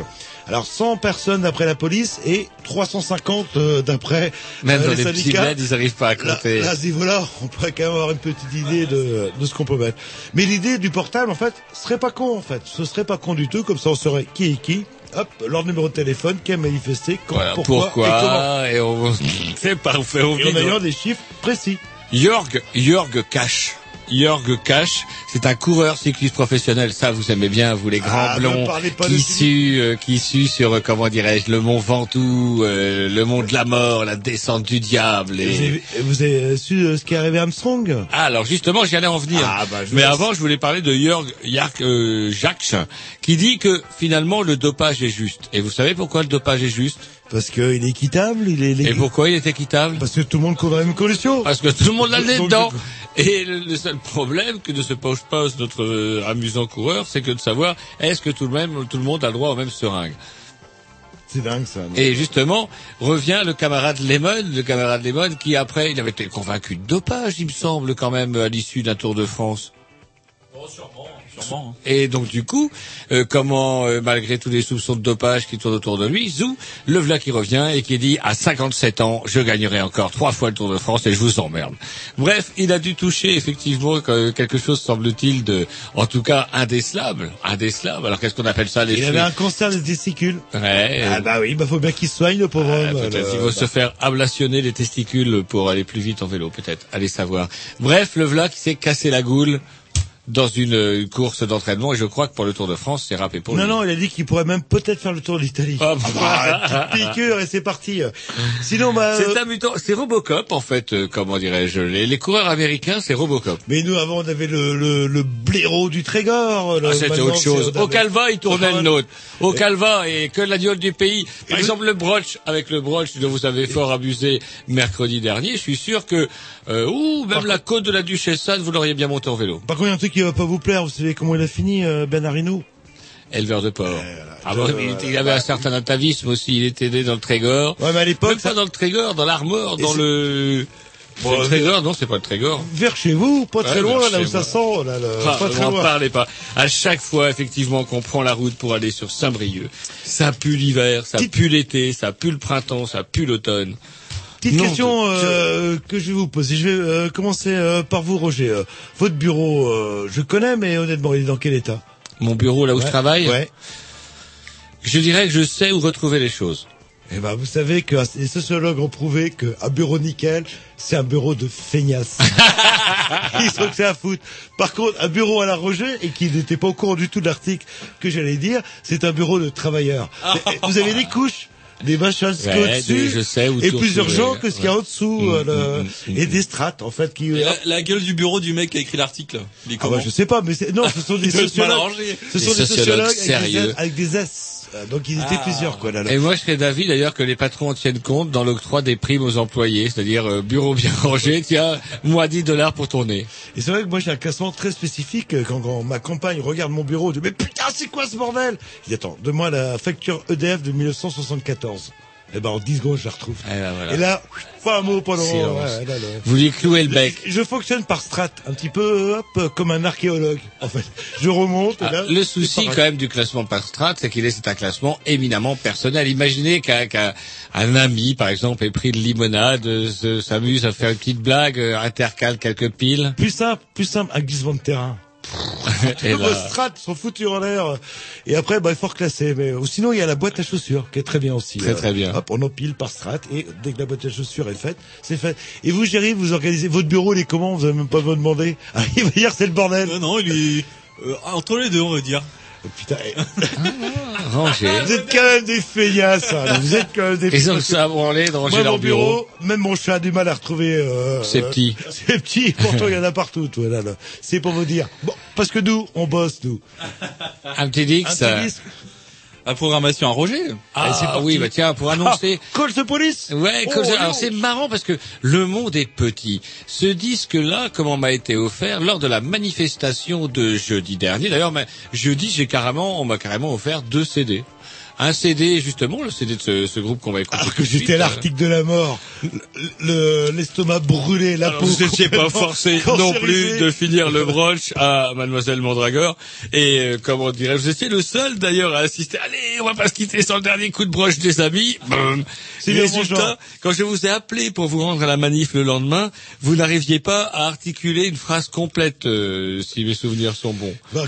alors 100 personnes d'après la police et 350 euh, d'après Même euh, dans les les petits bleds, ils n'arrivent pas à Là, compter. là, à ce niveau-là, on pourrait quand même avoir une petite idée de, de ce qu'on peut mettre. Mais l'idée du portable, en fait, serait pas con, en fait. Ce serait pas con du tout, comme ça on saurait qui est qui. Hop, leur numéro de téléphone, qui a manifesté, quand, Voilà, pourquoi, et comment. et, on... c'est parfait, on Et en ayant des chiffres précis. Jörg, Jörg Cash. Jörg Cash, c'est un coureur cycliste professionnel. Ça, vous aimez bien, vous les grands Ah, blonds qui suent, euh, qui suent sur, euh, comment dirais-je, le mont Ventoux, euh, le mont de la mort, la descente du diable. Vous avez, vous avez su euh, ce qui est arrivé à Armstrong Ah, alors justement, j'y allais en venir. Ah, bah, Mais laisse. avant, je voulais parler de Jörg euh, Jacques, qui dit que finalement le dopage est juste. Et vous savez pourquoi le dopage est juste? Parce qu'il est équitable, il est... Et pourquoi il est équitable Parce que tout le monde court dans la même condition. Parce que tout le monde l'a le nez Donc, dedans. Et le, seul problème que ne se pose pas notre euh, amusant coureur, c'est que de savoir est-ce que tout le, même, tout le monde a le droit aux mêmes seringues. C'est dingue ça. Et justement, revient le camarade Lemon, le camarade Lemon qui après, il avait été convaincu de dopage, il me semble, quand même, à l'issue d'un Tour de France. Sûrement. Hein. Et donc du coup, euh, comment, euh, malgré tous les soupçons de dopage qui tournent autour de lui, Zou, le v'là qui revient et qui dit à 57 ans, je gagnerai encore trois fois le Tour de France et je vous emmerde. Bref, il a dû toucher effectivement que- quelque chose, semble-t-il, de, en tout cas, indécelable. Indécelable. Alors qu'est-ce qu'on appelle ça les Il avait un cancer des testicules. Ouais. Ah bah oui, bah faut bien qu'il soigne le pauvre Ah, homme. peut-être le- va se faire ablationner les testicules pour aller plus vite en vélo, peut-être. Allez savoir. Bref, le v'là qui s'est cassé la goule dans une, euh, course d'entraînement et je crois que pour le Tour de France, c'est râpé pour Non, lui. non, il a dit qu'il pourrait même peut-être faire le tour d'Italie. Ah, bah, petite piqûre et c'est parti. Sinon, bah... C'est euh, un mutant, c'est Robocop en fait, euh, comment dirais-je. Les, les coureurs américains, c'est Robocop. Mais nous, avant, on avait le, le, le blaireau du Trégor. Ah, c'était autre chose. Au Calva, il tournait le nôtre. Au Et- Calva, et que l'agneau du pays. Par Et exemple, le broch, avec le broch dont vous avez fort abusé mercredi dernier, je suis sûr que, euh, ouh, même la côte de la Duchesse Anne, vous l'auriez bien monté en vélo. Par contre, il y a un truc qui va pas vous plaire. Vous savez comment il a fini, euh, Ben Arino éleveur de porc. Ah bon, il, avait un certain atavisme aussi. Il était né dans le Trégor. Ouais, mais à l'époque, Même pas dans le Trégor, dans l'Armor, dans le. Bon, le Trégor, non, c'est pas le Trégor. Vers chez vous, pas très Ouais, loin, là où chez ça moi. sent, là, le- Ah, pas très loin. parlez pas. À chaque fois, effectivement, qu'on prend la route pour aller sur Saint-Brieuc, ça pue l'hiver, ça pue l'été, ça pue le printemps, ça pue l'automne. Petite Non, question euh, que je vais vous poser. Je vais euh, commencer euh, par vous, Roger. Euh, votre bureau, euh, je connais, mais honnêtement, il est dans quel état? Mon bureau, là où je travaille, Ouais. je dirais que je sais où retrouver les choses. Eh ben, vous savez que les sociologues ont prouvé qu'un bureau nickel, c'est un bureau de feignasse. Ils sont que c'est à foutre. Par contre, un bureau à la Roger, et qui n'était pas au courant du tout de l'article que j'allais dire, c'est un bureau de travailleurs. vous avez des couches? Des machins Ouais, au-dessus des- je sais où et plusieurs gens que ce qu'il y a en dessous Mm, euh, mm, et des strates en fait qui Et la, la gueule du bureau du mec qui a écrit l'article. Ah bah, je sais pas mais c'est non ce sont des sociologues ce Des sont des sociologues sociologues avec des, sérieux. S- avec des S Euh, donc ils étaient Ah. plusieurs quoi là, là. Et moi, je serais d'avis d'ailleurs que les patrons en tiennent compte dans l'octroi des primes aux employés, c'est-à-dire euh, bureau bien rangé, tiens, moi 10 dollars pour tourner. Et c'est vrai que moi j'ai un classement très spécifique euh, quand, quand ma compagne regarde mon bureau, je dis mais putain c'est quoi ce bordel? Je dis attends, donne-moi la facture EDF de 1974. Et ben en 10 secondes je la retrouve. Eh ben, voilà. Et là, pas un mot pendant. Silence. ouais, là, là. Vous lui clouez le bec. Je fonctionne par strat, un petit peu hop, comme un archéologue. En fait, je remonte. et Ah, là, le souci quand même du classement par strat, c'est qu'il est c'est un classement éminemment personnel. Imaginez qu'un qu'un- un ami, par exemple, ait pris de limonade, euh, se- s'amuse à faire une petite blague, euh, intercale quelques piles. Plus simple, plus simple, un glissement de terrain. Et Vos là, strats sont foutus en l'air. Et après, bah, il faut reclasser. Mais, ou sinon, il y a la boîte à chaussures, qui est très bien aussi. Très, très bien. Hop, on empile par strat. Et dès que la boîte à chaussures est faite, c'est fait. Et vous, Géry, vous organisez, votre bureau, il est comment? Vous avez même pas me demander? Ah, il va dire, c'est le bordel. Euh, non, il est euh, entre les deux, on va dire. Oh, putain, eh, rangé. vous êtes quand même des feignasses, hein. Vous êtes quand même des Ils ont ça à branler de ranger Moi, leur bureau. bureau, même mon chat a du mal à retrouver. Euh, C'est euh, petit. C'est petit. Pourtant, il y en a partout. Toi, là, là. C'est pour vous dire. Bon, parce que nous, on bosse, nous. Un petit dix. Un petit disque. La programmation à Roger. Ah, c'est parti. oui, bah tiens, pour annoncer. Ah, call the police. Ouais, Oh, non. alors c'est marrant parce que le monde est petit. Ce disque-là, comment m'a été offert lors de la manifestation de jeudi dernier? D'ailleurs, jeudi, j'ai carrément, on m'a carrément offert deux CD. Un CD, justement, le CD de ce, ce groupe qu'on va écouter. Alors que j'étais l'article de la mort, le- l'estomac brûlé, la peau. vous n'étiez pas forcé non plus de finir le brunch à Mademoiselle Mondragor. Et euh, comment dirais-je, vous étiez le seul d'ailleurs à assister. Allez, on va pas se quitter sans le dernier coup de broche des amis. C'est Résultat, quand je vous ai appelé pour vous rendre à la manif le lendemain, vous n'arriviez pas à articuler une phrase complète, euh, si mes souvenirs sont bons. Bah,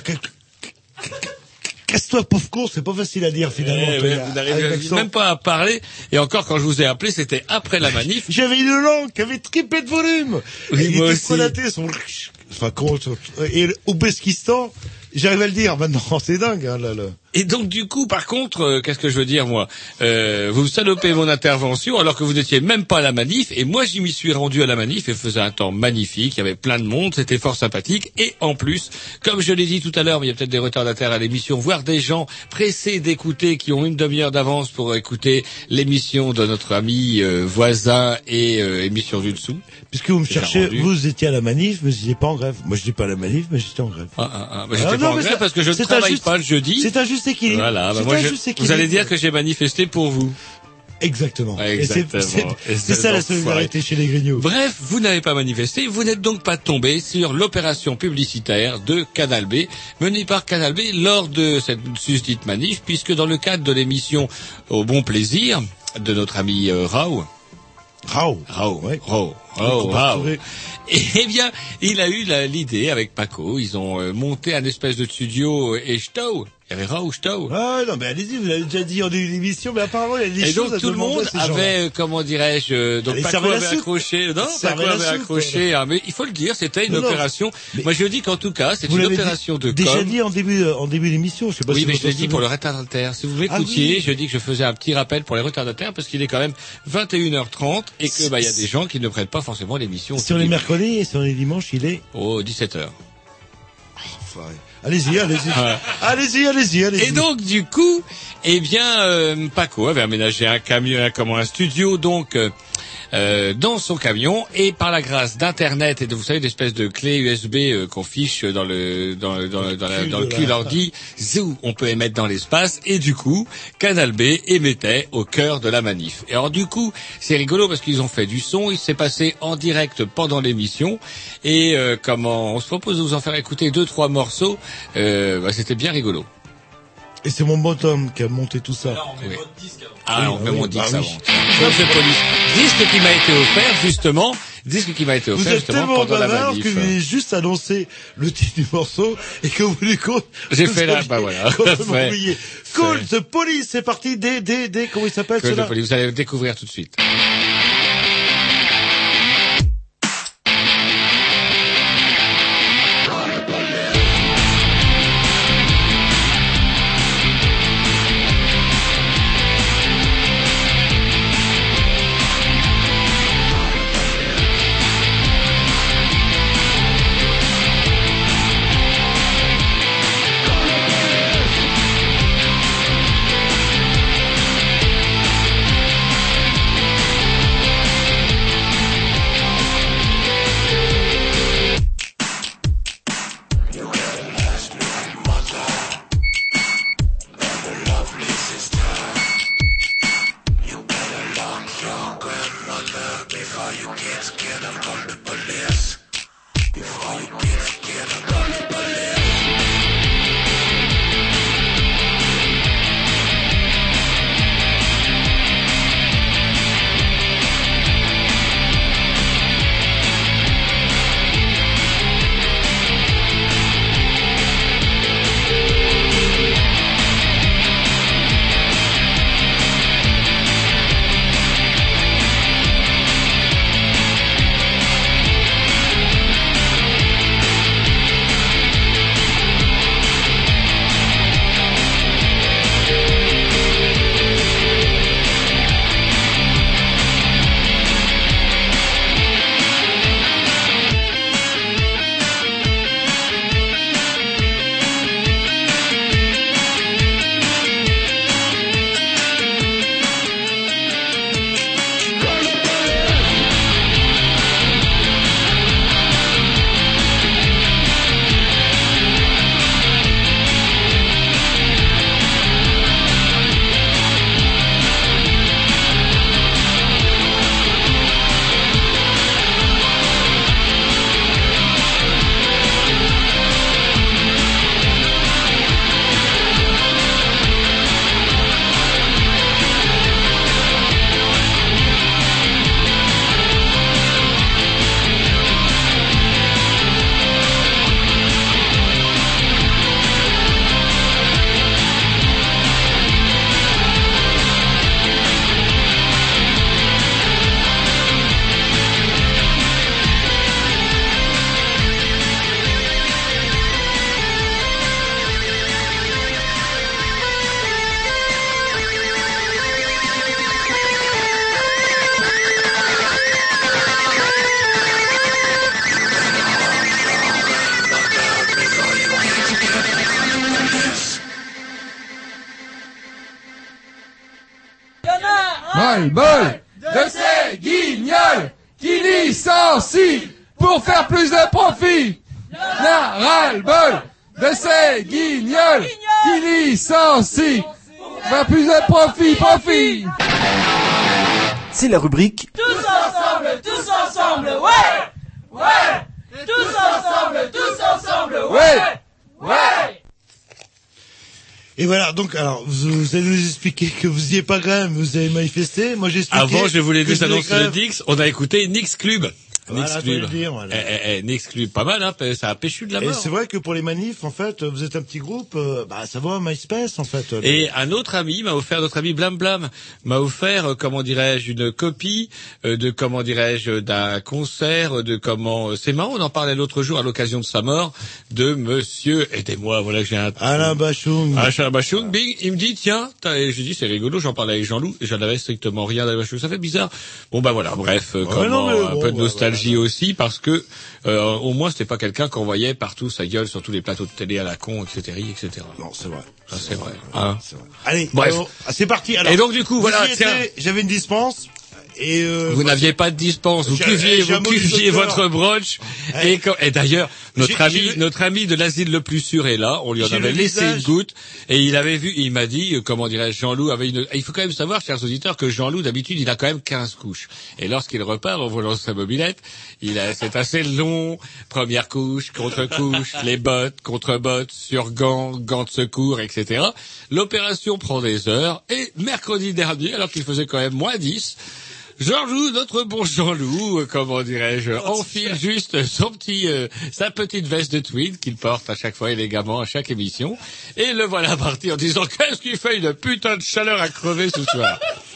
Casse-toi, pauvre con, c'est pas facile à dire finalement. Eh, ouais, avec vous n'arrivez même pas à parler. Et encore, quand je vous ai appelé, c'était après la manif. J'avais une langue qui avait triplé de volume. Oui, Et il était aussi. son... Enfin, comment... Et au Bezkistan, j'arrive à le dire maintenant, c'est dingue, hein, là, là. Et donc du coup, par contre, euh, qu'est-ce que je veux dire moi euh, Vous salopez mon intervention alors que vous n'étiez même pas à la manif. Et moi, j'y m'y suis rendu à la manif et faisait un temps magnifique. Il y avait plein de monde, c'était fort sympathique. Et en plus, comme je l'ai dit tout à l'heure, mais il y a peut-être des retardataires à l'émission, voire des gens pressés d'écouter qui ont une demi-heure d'avance pour écouter l'émission de notre ami euh, voisin et euh, émission du dessous. Puisque vous me cherchez, vous étiez à la manif, mais j'étais pas en grève. Moi, j'étais pas à la manif, mais j'étais en grève. Ah, ah, ah, bah, non, en mais grève ça- parce que je ne c'est un travaille juste- pas le jeudi. C'est un juste équilibre. Voilà, bah C'est moi un je- juste vous allez dire que j'ai manifesté pour vous. Exactement. Ouais, exactement. c'est- ça la solidarité chez les grignoux. Bref, vous n'avez pas manifesté, vous n'êtes donc pas tombé sur l'opération publicitaire de Canal B, menée par Canal B lors de cette susdite manif, puisque dans le cadre de l'émission Au bon plaisir de notre ami euh, Rao, Rao. Rao. Rao, Rao. retrouver. Et eh bien, il a eu l'idée avec Paco, ils ont euh, monté un espèce de studio euh, et Stow, il y avait. Ah, non, mais allez-y, vous l'avez déjà dit en début d'émission, mais apparemment, il y a des Et choses donc à tout le monde avait, euh, comment dirais-je, euh, donc Paco avait accroché, non, Paco avait accroché, ah, mais il faut le dire, c'était une opération. Moi je dis qu'en tout cas, c'est une opération de déjà com. dit en début, en début d'émission, je sais pas Oui, si mais je l'ai dit pour le retardataire. Si vous Ah m'écoutiez, oui. je dis que je faisais un petit rappel pour les retardataires parce qu'il est quand même 21h30 et que bah il y a des gens qui ne prennent pas forcément l'émission. Sur les mercredis et sur les dimanches, il est... Oh, 17h. Enfoiré. Allez-y, allez-y. Ouais. Allez-y, allez-y, allez-y. Et donc du coup, eh bien, euh, Paco avait aménagé un camion, un, comment, un studio donc euh, euh, dans son camion et par la grâce d'internet et de vous savez d'espèces de clés USB euh, qu'on fiche dans le dans le dans, le- dans la- cul dans le de cul la- l'ordi, zou, on peut émettre dans l'espace et du coup Canal B émettait au cœur de la manif. Et alors du coup c'est rigolo parce qu'ils ont fait du son, il s'est passé en direct pendant l'émission et euh, comment on se propose de vous en faire écouter deux trois morceaux, euh, bah, c'était bien rigolo. Et c'est mon bottom qui a monté tout ça. Oui. Ah, on Oui, met oui, mon bah disque oui. avant. Police. Disque qui m'a été offert justement, disque qui m'a été Vous offert êtes justement pendant la manif. que vous avez juste annoncé le titre du morceau et que vous voulez compte. J'ai vous fait là, bah voilà. The Police, c'est parti, des, des, des, comment il s'appelle celui-là? police. Vous allez le découvrir tout de suite. La rubrique Tous ensemble, tous ensemble, ouais Ouais Tous ensemble, tous ensemble, ouais Ouais Et voilà, donc, alors, vous, vous allez nous expliquer que vous y êtes pas quand même, vous avez manifesté. Moi, j'ai expliqué. Avant, je voulais juste annoncer le Dix. On a écouté Nix Club. Voilà, dire. Eh, eh, eh, pas mal, hein. Ça a péchu de la Et mort. c'est vrai que pour les manifs, en fait, vous êtes un petit groupe, euh, bah, ça va, MySpace, en fait. Et un autre ami m'a offert, notre ami Blam Blam, m'a offert, euh, comment dirais-je, une copie euh, de, comment dirais-je, d'un concert, de comment, c'est marrant, on en parlait l'autre jour à l'occasion de sa mort, de monsieur, aidez-moi, voilà que j'ai un... Alain Bachung. Alain Bachung, bing, il me dit, tiens, et je dis, c'est rigolo, j'en parlais avec Jean-Loup, et j'en avais strictement rien d'Alain Bachung, ça fait bizarre. Bon, bah voilà, bref, Ouais, comment, non, mais un bon, peu de bah, nostalgie aussi, parce que, euh, au moins, c'était pas quelqu'un qu'on voyait partout sa gueule sur tous les plateaux de télé à la con, etc., etc. Non, c'est vrai. Ça, c'est vrai. Hein Allez, Bref. ah, c'est parti. Alors, Et donc, du coup, voilà, J'avais une dispense. Et euh, Vous n'aviez pas de dispense, vous cuviez, vous cuviez votre broche. Et, et d'ailleurs, notre ami, notre ami de l'asile le plus sûr est là. On lui en avait laissé visage. une goutte et il avait vu. Il m'a dit, euh, comment dirais-je, Jean-Loup avait une. Il faut quand même savoir, chers auditeurs, que Jean-Loup d'habitude il a quand même 15 couches. Et lorsqu'il repart en volant sa mobilette, il a, c'est assez long. Première couche, contre-couche, les bottes, contre-bottes, sur gants, gants de secours, etc. L'opération prend des heures et mercredi dernier, alors qu'il faisait quand même moins 10, Jean-Loup, notre bon Jean-Loup, euh, comment dirais-je, enfile juste son petit, euh, sa petite veste de tweed qu'il porte à chaque fois élégamment à chaque émission, et le voilà parti en disant qu'est-ce qu'il fait? Une putain de chaleur à crever ce soir.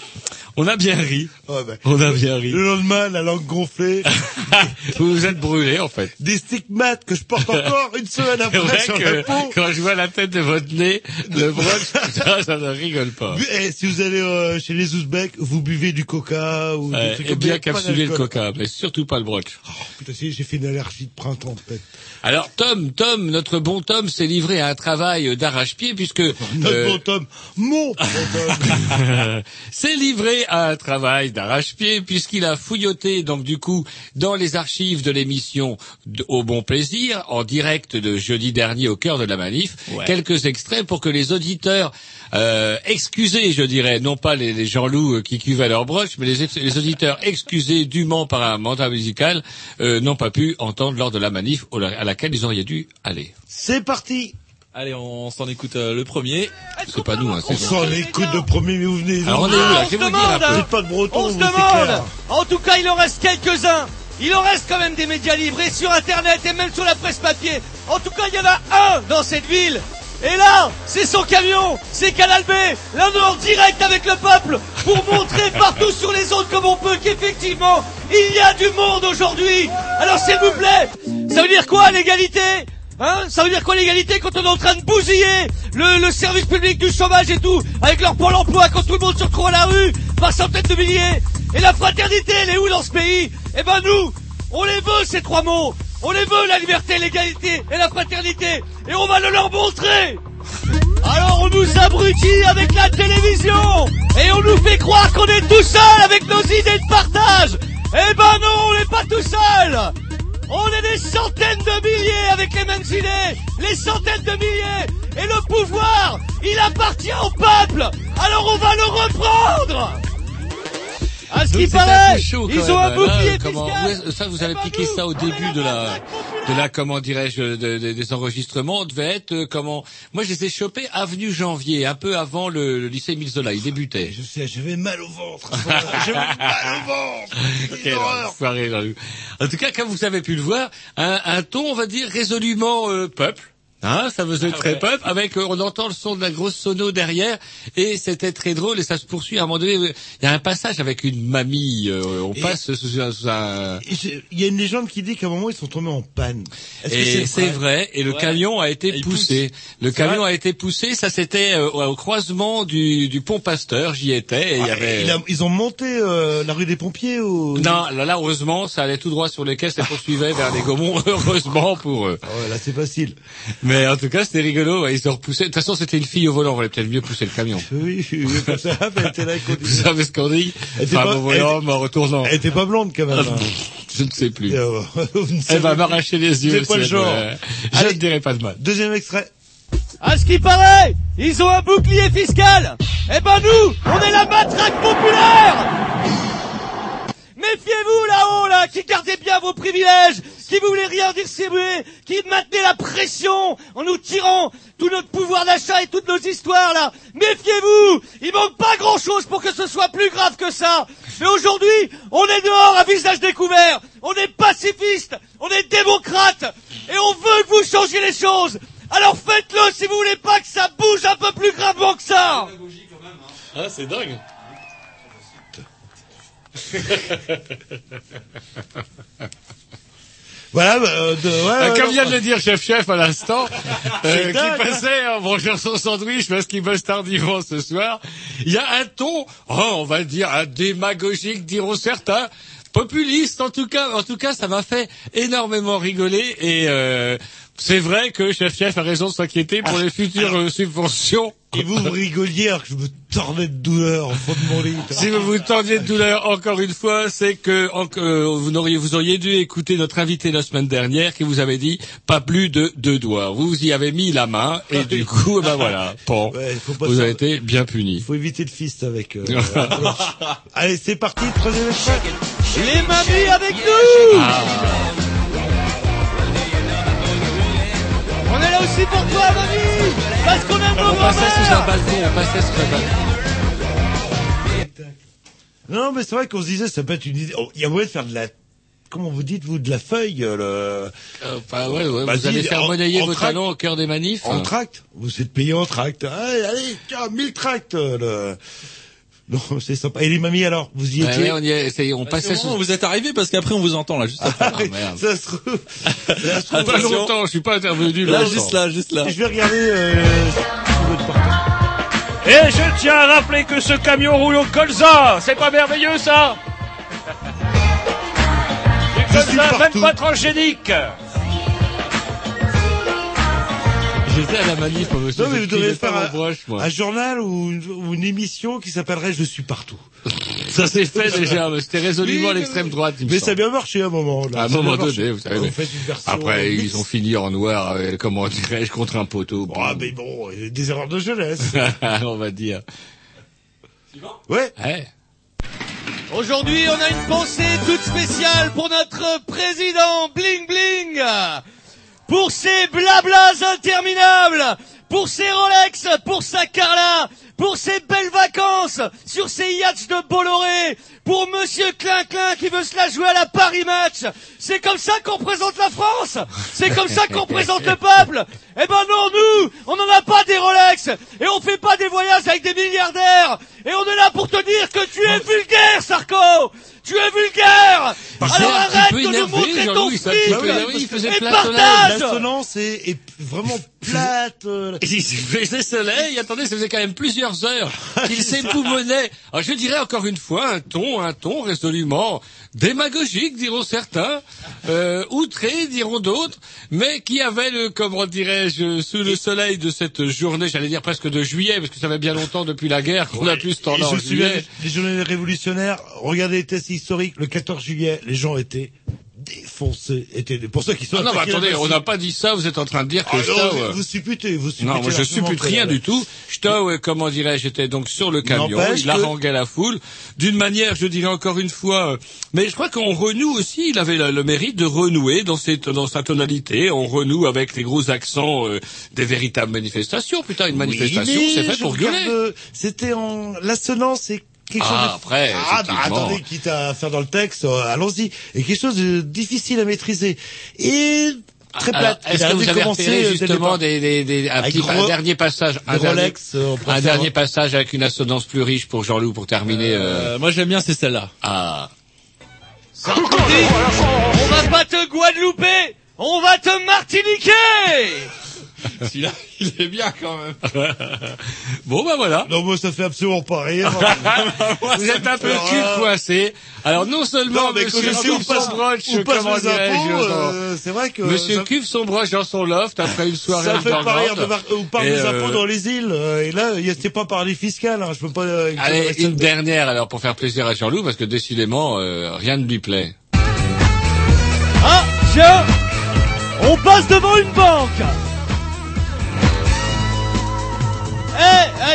On a bien ri. Ouais, ben, On a bien ri. Le lendemain, la langue gonflée. vous vous êtes brûlé en fait. Des stigmates que je porte encore une semaine après vrai sur que la peau. quand je vois la tête de votre nez, le broche, ça, ça ne rigole pas. Bu- eh, si vous allez euh, chez les Ouzbeks, vous buvez du coca ou Ouais, des trucs et comme bien capsuler le coca, mais surtout pas le broche. Putain, si, j'ai fait une allergie de printemps, peut-être. Alors Tom, Tom, notre bon Tom s'est livré à un travail d'arrache-pied puisque Notre euh, bon Tom, mon bon Tom. s'est livré à un travail d'arrache-pied puisqu'il a fouilloté donc du coup dans les archives de l'émission Au Bon Plaisir en direct de jeudi dernier au cœur de la manif Ouais. quelques extraits pour que les auditeurs euh, excusés, je dirais, non pas les, les Jean-Loup euh, qui cuvaient leur broche, mais les, les auditeurs excusés dûment par un mandat musical euh, n'ont pas pu entendre lors de la manif à laquelle ils auraient dû aller. C'est parti Allez, on s'en écoute euh, le premier. C'est pas nous, hein, On s'en écoute de premier, mais vous venez. Alors, on est où, là se vais vous dire un demande, peu. hein. Pas de breton, On se vous, c'est demande clair. En tout cas, il en reste quelques-uns il en reste quand même des médias libres et sur internet et même sur la presse papier. En tout cas, il y en a un dans cette ville. Et là, c'est son camion, c'est Canal B. Là, on est en direct avec le peuple pour montrer partout sur les ondes comme on peut qu'effectivement, il y a du monde aujourd'hui. Alors, s'il vous plaît, ça veut dire quoi l'égalité? Hein ça veut dire quoi l'égalité quand on est en train de bousiller le, service public du chômage et tout, avec leur pôle emploi quand tout le monde se retrouve à la rue, par centaines de milliers Et la fraternité, elle est où dans ce pays? Eh ben nous, on les veut ces trois mots. On les veut, la liberté, l'égalité et la fraternité. Et on va le leur montrer. Alors on nous abrutit avec la télévision. Et on nous fait croire qu'on est tout seul avec nos idées de partage. Eh ben non, on n'est pas tout seul. On est des centaines de milliers avec les mêmes idées, les centaines de milliers. Et le pouvoir, il appartient au peuple. Alors on va le reprendre. À ce Donc, qui c'était un paraît, chaud, ils ont un bouclier hein, comment- fiscal. ouais, Ça, vous avez piqué ça au début de la, de la, comment dirais-je, de- de- des enregistrements. On devait être euh, comment Moi, je les ai chopés avenue Janvier, un peu avant le, le lycée Milzola. Il débutait. Je sais, j'avais mal au ventre. J'avais mal au ventre. Quelle Jean-Loup. En tout cas, comme vous avez pu le voir, un, un ton, on va dire, résolument euh, peuple. Hein, ça faisait très peuple, avec euh, on entend le son de la grosse sono derrière, et c'était très drôle, et ça se poursuit à un moment donné. euh, Il y a un passage avec une mamie, euh, on Et- passe sous un, Il y a une légende qui dit qu'à un moment ils sont tombés en panne. Est-ce que Et c'est vrai. Et le Ouais. camion a été poussé. Le camion a été poussé. Ça c'était euh, au croisement du, du pont Pasteur. J'y étais. Et il y Ah, avait. il a- ils ont monté euh, la rue des pompiers ou Non, là, là, heureusement, ça allait tout droit sur les caisses et poursuivait vers les Gaumont, heureusement pour eux. Ouais, là c'est facile. Mais en tout cas, c'était rigolo, ils ont repoussé. De toute façon, c'était une fille au volant, on valait peut-être mieux pousser le camion. Oui, suis pas ça, mais elle était là Vous savez ce qu'on dit Elle était Femme pas- au volant, mais en retournant. Elle était pas blonde quand même. Hein. Je ne sais plus. Euh, Elle va m'arracher les yeux. C'est pas le genre. Je Allez. ne dirai pas de mal. Deuxième extrait. À ce qui paraît, ils ont un bouclier fiscal. Eh ben nous, on est la matraque populaire. Méfiez-vous là-haut, là, qui gardez bien vos privilèges, qui voulez rien distribuer, qui maintenez la pression en nous tirant tout notre pouvoir d'achat et toutes nos histoires, là. Méfiez-vous, il manque pas grand-chose pour que ce soit plus grave que ça. Mais aujourd'hui, on est dehors à visage découvert, on est pacifiste, on est démocrate, et on veut que vous changiez les choses. Alors faites-le si vous voulez pas que ça bouge un peu plus gravement que ça. Ah, c'est dingue. Voilà, bah, euh, de, ouais, Euh, ouais, comme non, vient de le dire Chef Chef à l'instant, euh, qui passait en mangeant son sandwich parce qu'il bosse tardivement ce soir, il y a un ton, oh, on va dire, un démagogique diront certains, populiste. En tout cas, en tout cas, ça m'a fait énormément rigoler et euh, c'est vrai que chef chef a raison de s'inquiéter pour les futures euh, subventions. Et vous, vous rigoliez alors que je me tordais de douleur au fond de mon lit. Si vous vous tendiez de douleur encore une fois, c'est que en- que vous auriez vous auriez dû écouter notre invité la semaine dernière qui vous avait dit pas plus de deux doigts. Vous vous y avez mis la main et du coup, ben voilà, bon, Ouais, vous avez été bien puni. Il faut éviter le fist avec. euh, Allez, c'est parti, troisième extrait. Les mamies avec nous Ah. On est là aussi pour toi, mamie Parce qu'on aime nos On passait sous un balcon, on passait sous un balcon. Non, mais c'est vrai qu'on se disait, ça peut être une idée. oh, Il y a moyen de faire de la. Comment vous dites, vous, de la feuille, euh, le. Enfin, ouais, ouais, Vas-y, vous allez faire monnayer vos tract. talons au cœur des manifs. En tract. Vous êtes payé en tract. Allez, allez, tiens, 1000 tracts, euh, le. Non, c'est sympa. Et les mamies, alors, vous y étiez ouais, on y est, c'est- on passait C'est sous. bon, vous êtes arrivé parce qu'après on vous entend là, juste après. Ah, merde. Ça se trouve. Ça se trouve. Pas longtemps, je suis pas intervenu Là, longtemps. juste là, juste là. Je vais regarder. Euh, sur votre portable. Et je tiens à rappeler que ce camion roule au colza C'est pas merveilleux ça? Du Je suis colza même pas transgénique J'étais à la manif, moi, monsieur. Non, mais vous devriez faire un, broche, moi. un journal ou une, ou une émission qui s'appellerait Je suis partout. Ça s'est fait déjà, mais c'était résolument Oui, l'extrême droite, il me Mais ça a bien marché à un moment. Là. À un moment donné, vous savez. Après, ils ont fini en noir, euh, comment dirais-je, contre un poteau. Bon, Ah, mais bon, des erreurs de jeunesse. on va dire. ouais. Ouais. Aujourd'hui, on a une pensée toute spéciale pour notre président Bling Bling Pour ses blablas interminables Pour ses Rolex Pour sa Carla Pour ses belles vacances Sur ses yachts de Bolloré Pour Monsieur Clin Clin qui veut se la jouer à la Paris Match. C'est comme ça qu'on présente la France. C'est comme ça qu'on présente le peuple. Eh ben non, nous On n'en a pas des Rolex Et on fait pas des voyages avec des milliardaires. Et on est là pour te dire que tu es vulgaire, Sarko. Tu es vulgaire. Alors arrête de nous montrer ton faisait Et partage. L'assonance est, est vraiment plate. euh, Il faisait soleil, attendez, ça faisait quand même plusieurs heures qu'il s'époumonnait. Alors je dirais encore une fois un ton, un ton résolument démagogique, diront certains, euh, outré, diront d'autres, mais qui avait le, comment dirais-je, sous le soleil de cette journée, j'allais dire presque de juillet, parce que ça fait bien longtemps depuis la guerre qu'on a plus ce temps-là je juillet. des journées révolutionnaires. Regardez les tests historiques. Le 14 juillet, les gens étaient défoncés. Étaient, pour ceux qui sont Ah non, mais attendez, on n'a pas dit ça, vous êtes en train de dire que Ah non, Stowe, vous- vous supputez, vous supputez. Non, moi je suppute rien du tout. Stowe, euh, comment dirais-je, j'étais donc sur le camion, il haranguait la foule, d'une manière, je dirais encore une fois, euh, mais je crois qu'on renoue aussi, il avait le, le mérite de renouer dans, cette, dans sa tonalité, on renoue avec les gros accents euh, des véritables manifestations. Putain, une manifestation, Oui, c'est fait pour gueuler. euh, C'était en l'assonance, c'est quelque chose. Ah, de- après, ah, bah, attendez, quitte à faire dans le texte, euh, allons-y. Et quelque chose de difficile à maîtriser et très plate. Est-ce a que vous avez repéré euh, justement des, des, des, un, petit, un dernier passage, un des dernier, Rolex, euh, un dernier passage avec une assonance plus riche pour Jean-Loup pour terminer. Euh... moi j'aime bien c'est celle-là. Ah. On va pas te guadelouper On va te martiniquer Celui-là, il est bien quand même. bon bah voilà. Non, moi ça fait absolument pas rire. Vous êtes un peu cul coincé. Alors non seulement Non, mais Monsieur cuve son broche, comment euh, c'est vrai que Monsieur ça- cuve son broche dans son loft après une soirée Ça fait pas rire de mar- ou par des euh, impôts dans les îles. euh, Et là, il y a- c'est pas par les fiscales. Hein, je peux pas. euh, Allez, une dernière alors pour faire plaisir à Jean-Loup parce que décidément euh, rien ne lui plaît. Ah, tiens On passe devant une banque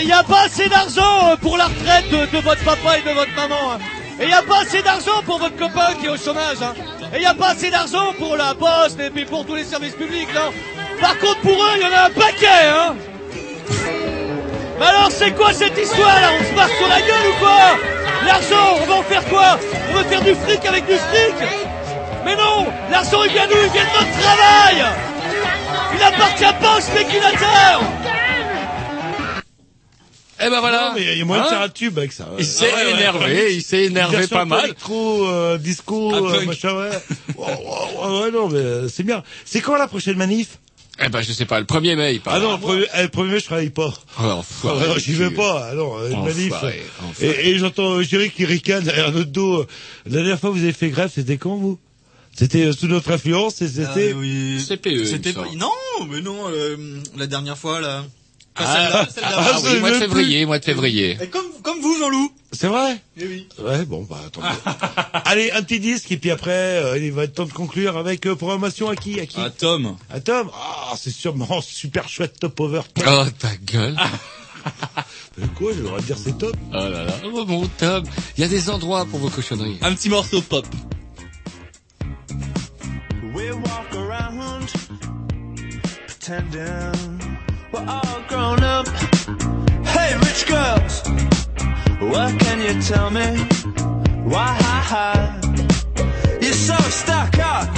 il n'y a pas assez d'argent euh, pour la retraite de, votre papa et de votre maman. hein. Et il n'y a pas assez d'argent pour votre copain qui est au chômage. hein. Et il n'y a pas assez d'argent pour la poste et pour tous les services publics, Par contre, pour eux, il y en a un paquet, hein Mais alors, c'est quoi cette histoire, là? On se marche sur la gueule ou quoi? L'argent, on va en faire quoi? On veut faire du fric avec du fric? Mais non L'argent, il vient d'où? Il vient de notre travail Il appartient pas aux spéculateurs Eh ben voilà. Non, mais il y a moyen de Hein faire un tube avec ça. Il s'est énervé, il s'est énervé pas mal. Électro, euh, disco, euh, machin, ouais. ouais, non, mais euh, c'est bien. C'est quand la prochaine manif? Eh ben, je sais pas, le 1er mai, il Ah parle. non, le premier, eh, le premier mai, je travaille pas. Oh, enfoiré, Ah non, j'y vais pas. Ah non, une manif. Enfoiré, enfoiré. Et, et j'entends Jerry qui ricane derrière notre dos. La dernière fois que vous avez fait grève, c'était quand vous? C'était euh, sous notre influence et c'était. Ah oui. CPE, C'était. Non, mais non, euh, la dernière fois, là. Ah, celle ah, ah oui, mois de février, mois de février. Et comme, comme vous, Jean-Loup. C'est vrai Eh oui. Ouais, bon, bah attendez. Allez, un petit disque et puis après, euh, il va être temps de conclure avec euh, programmation à qui À qui À Tom. À Tom Ah, c'est sûrement super chouette top over. Oh, ta gueule. Mais quoi, je devrais dire c'est top. Oh là là. Oh, mon Tom. Il y a des endroits pour vos cochonneries. Un petit morceau pop. We walk around pretending we're all grown up. Hey, rich girls, what can you tell me? Why you're so stuck up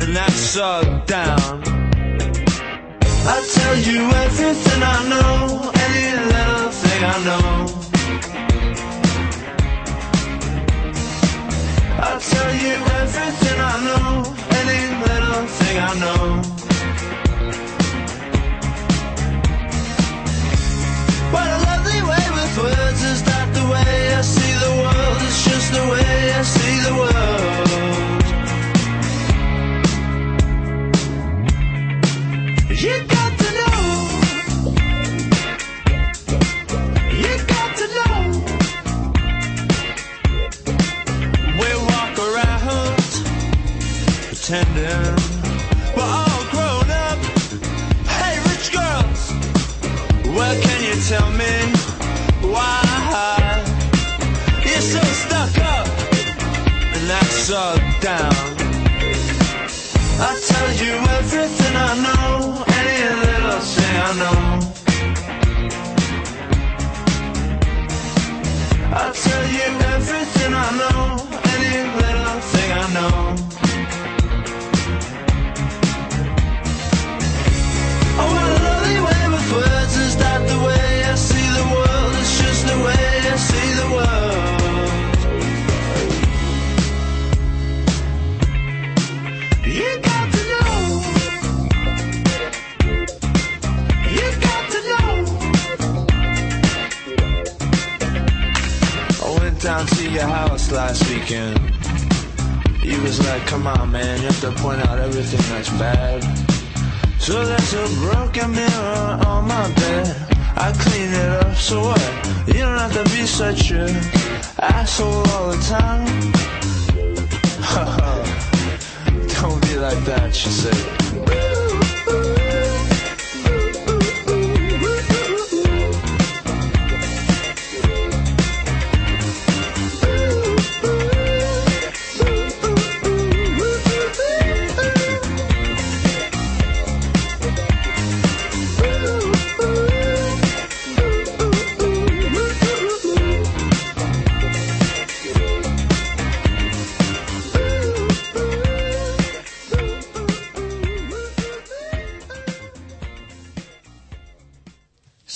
and that's so down? I'll tell you everything I know, any little thing I know. I'll tell you everything I know, any little thing I know. What a lovely way with words, is the way I see the world? It's just the way I see the world. You got to know. You got to know. We walk around pretending we're all grown up. Hey, rich girls, you tell me? Why you're so stuck up and that's so down? I tell you everything I know, any little thing I know. I'll tell you everything I know, any little thing I know. So what? You don't have to be such a asshole all the time. don't be like that, she said.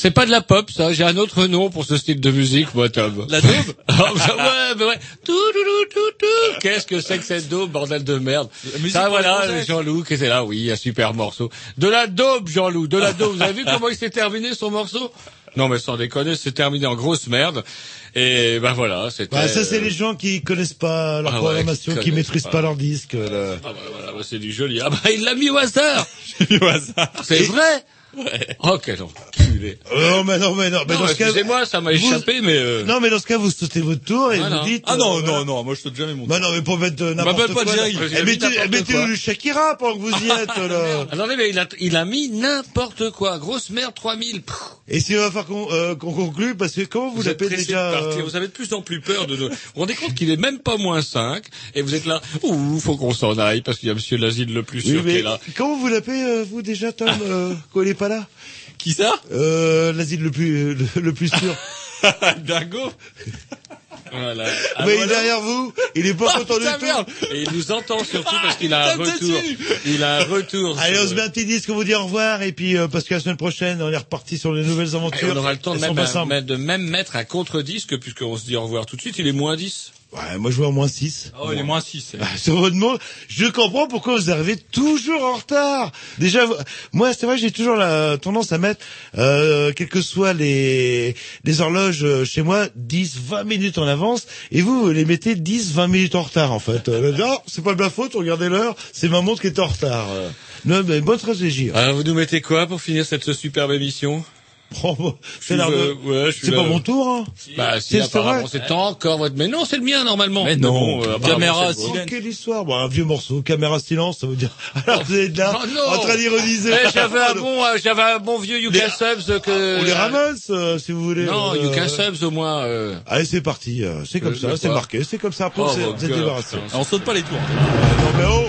C'est pas de la pop, ça. J'ai un autre nom pour ce style de musique, moi, Tom. La daube Ah, bah ouais, bah ouais. Tout, tout, tout, tout, tout. Qu'est-ce que c'est que cette daube, bordel de merde Ça, voilà. Jean-Loup qui était là, oui, un super morceau. De la daube, Jean-Loup, de la daube. Vous avez vu comment il s'est terminé, son morceau? Non, mais sans déconner, c'est terminé en grosse merde. Et ben voilà, c'était... Bah, ça, c'est les gens qui connaissent pas leur Ah ouais, programmation, qui qui maîtrisent pas. pas leur disque. là. Ah bah voilà, bah, c'est du joli. Ah bah il l'a mis au hasard au hasard. C'est vrai Oh, quel enculé Euh, non, mais non, mais non, mais Non, dans ce cas, excusez-moi, ça m'a vous- échappé, mais... euh, Non, mais dans ce cas, vous sautez votre tour et Voilà. vous dites. Ah non, euh, non, non, moi je saute jamais mon Bah non, mais pour mettre euh, n'importe M'appelle quoi. pas. J'ai Eh, mettez, mettez quoi. le Shakira pendant que vous y êtes, là. Attendez, mais il a, il a mis n'importe quoi. Grosse merde, 3000. Pff, Et s'il va falloir qu'on euh, qu'on conclue, parce que comment vous, Vous l'appelez déjà de euh, Vous avez de plus en plus peur de nous. Vous vous rendez compte qu'il est même pas moins 5 et vous êtes là. Ouh, faut qu'on s'en aille parce qu'il y a monsieur l'asile le plus sûr qui mais est là. comment vous l'appelez, euh, vous, déjà, Tom, euh, pas là Qui ça? Euh, l'asile le plus, le, le plus sûr. Dingo Voilà. mais Ah, il est derrière vous, il est pas Ah, content du tout. merde. Et il nous entend surtout parce qu'il a un retour. Il a un retour. Allez, on se met un petit disque, on vous dit au revoir, et puis, euh, parce que la semaine prochaine, on est reparti sur les nouvelles Et aventures. on aura le temps de même, de même mettre un contre-disque puisqu'on se dit au revoir tout de suite. Il est moins 10. Ouais, moi je vois en moins 6. Oh, il est moins 6. Ah, Sur votre mot, je comprends pourquoi vous arrivez toujours en retard. Déjà, moi, c'est vrai, j'ai toujours la tendance à mettre, euh, quelles que soient les, les horloges euh, chez moi, 10, 20 minutes en avance, et vous, vous les mettez 10, 20 minutes en retard, en fait. Euh, ah, c'est pas de ma faute, regardez l'heure, c'est ma montre qui est en retard. Euh, Non, mais bonne stratégie. Alors, vous nous mettez quoi pour finir cette superbe émission? Oh, c'est euh, ouais, suis c'est pas mon tour, hein. Bah, si, C'est- apparemment, encore votre... Mais non, c'est le mien, normalement. Mais non. bon, euh, Caméra, silence. Quelle histoire bon, Un vieux morceau, caméra silence, ça veut dire... Alors vous êtes là, Oh, en train d'ironiser. Eh, j'avais un bon, euh, j'avais un bon vieux Yuka Subs que... On les ramasse, euh, si vous voulez. Non, Euh, Yuka Subs au moins. euh, Allez, c'est parti. euh, C'est comme ça, c'est marqué, c'est comme ça. Après, Oh, c'est- débarrassé. On saute pas les tours. Non mais oh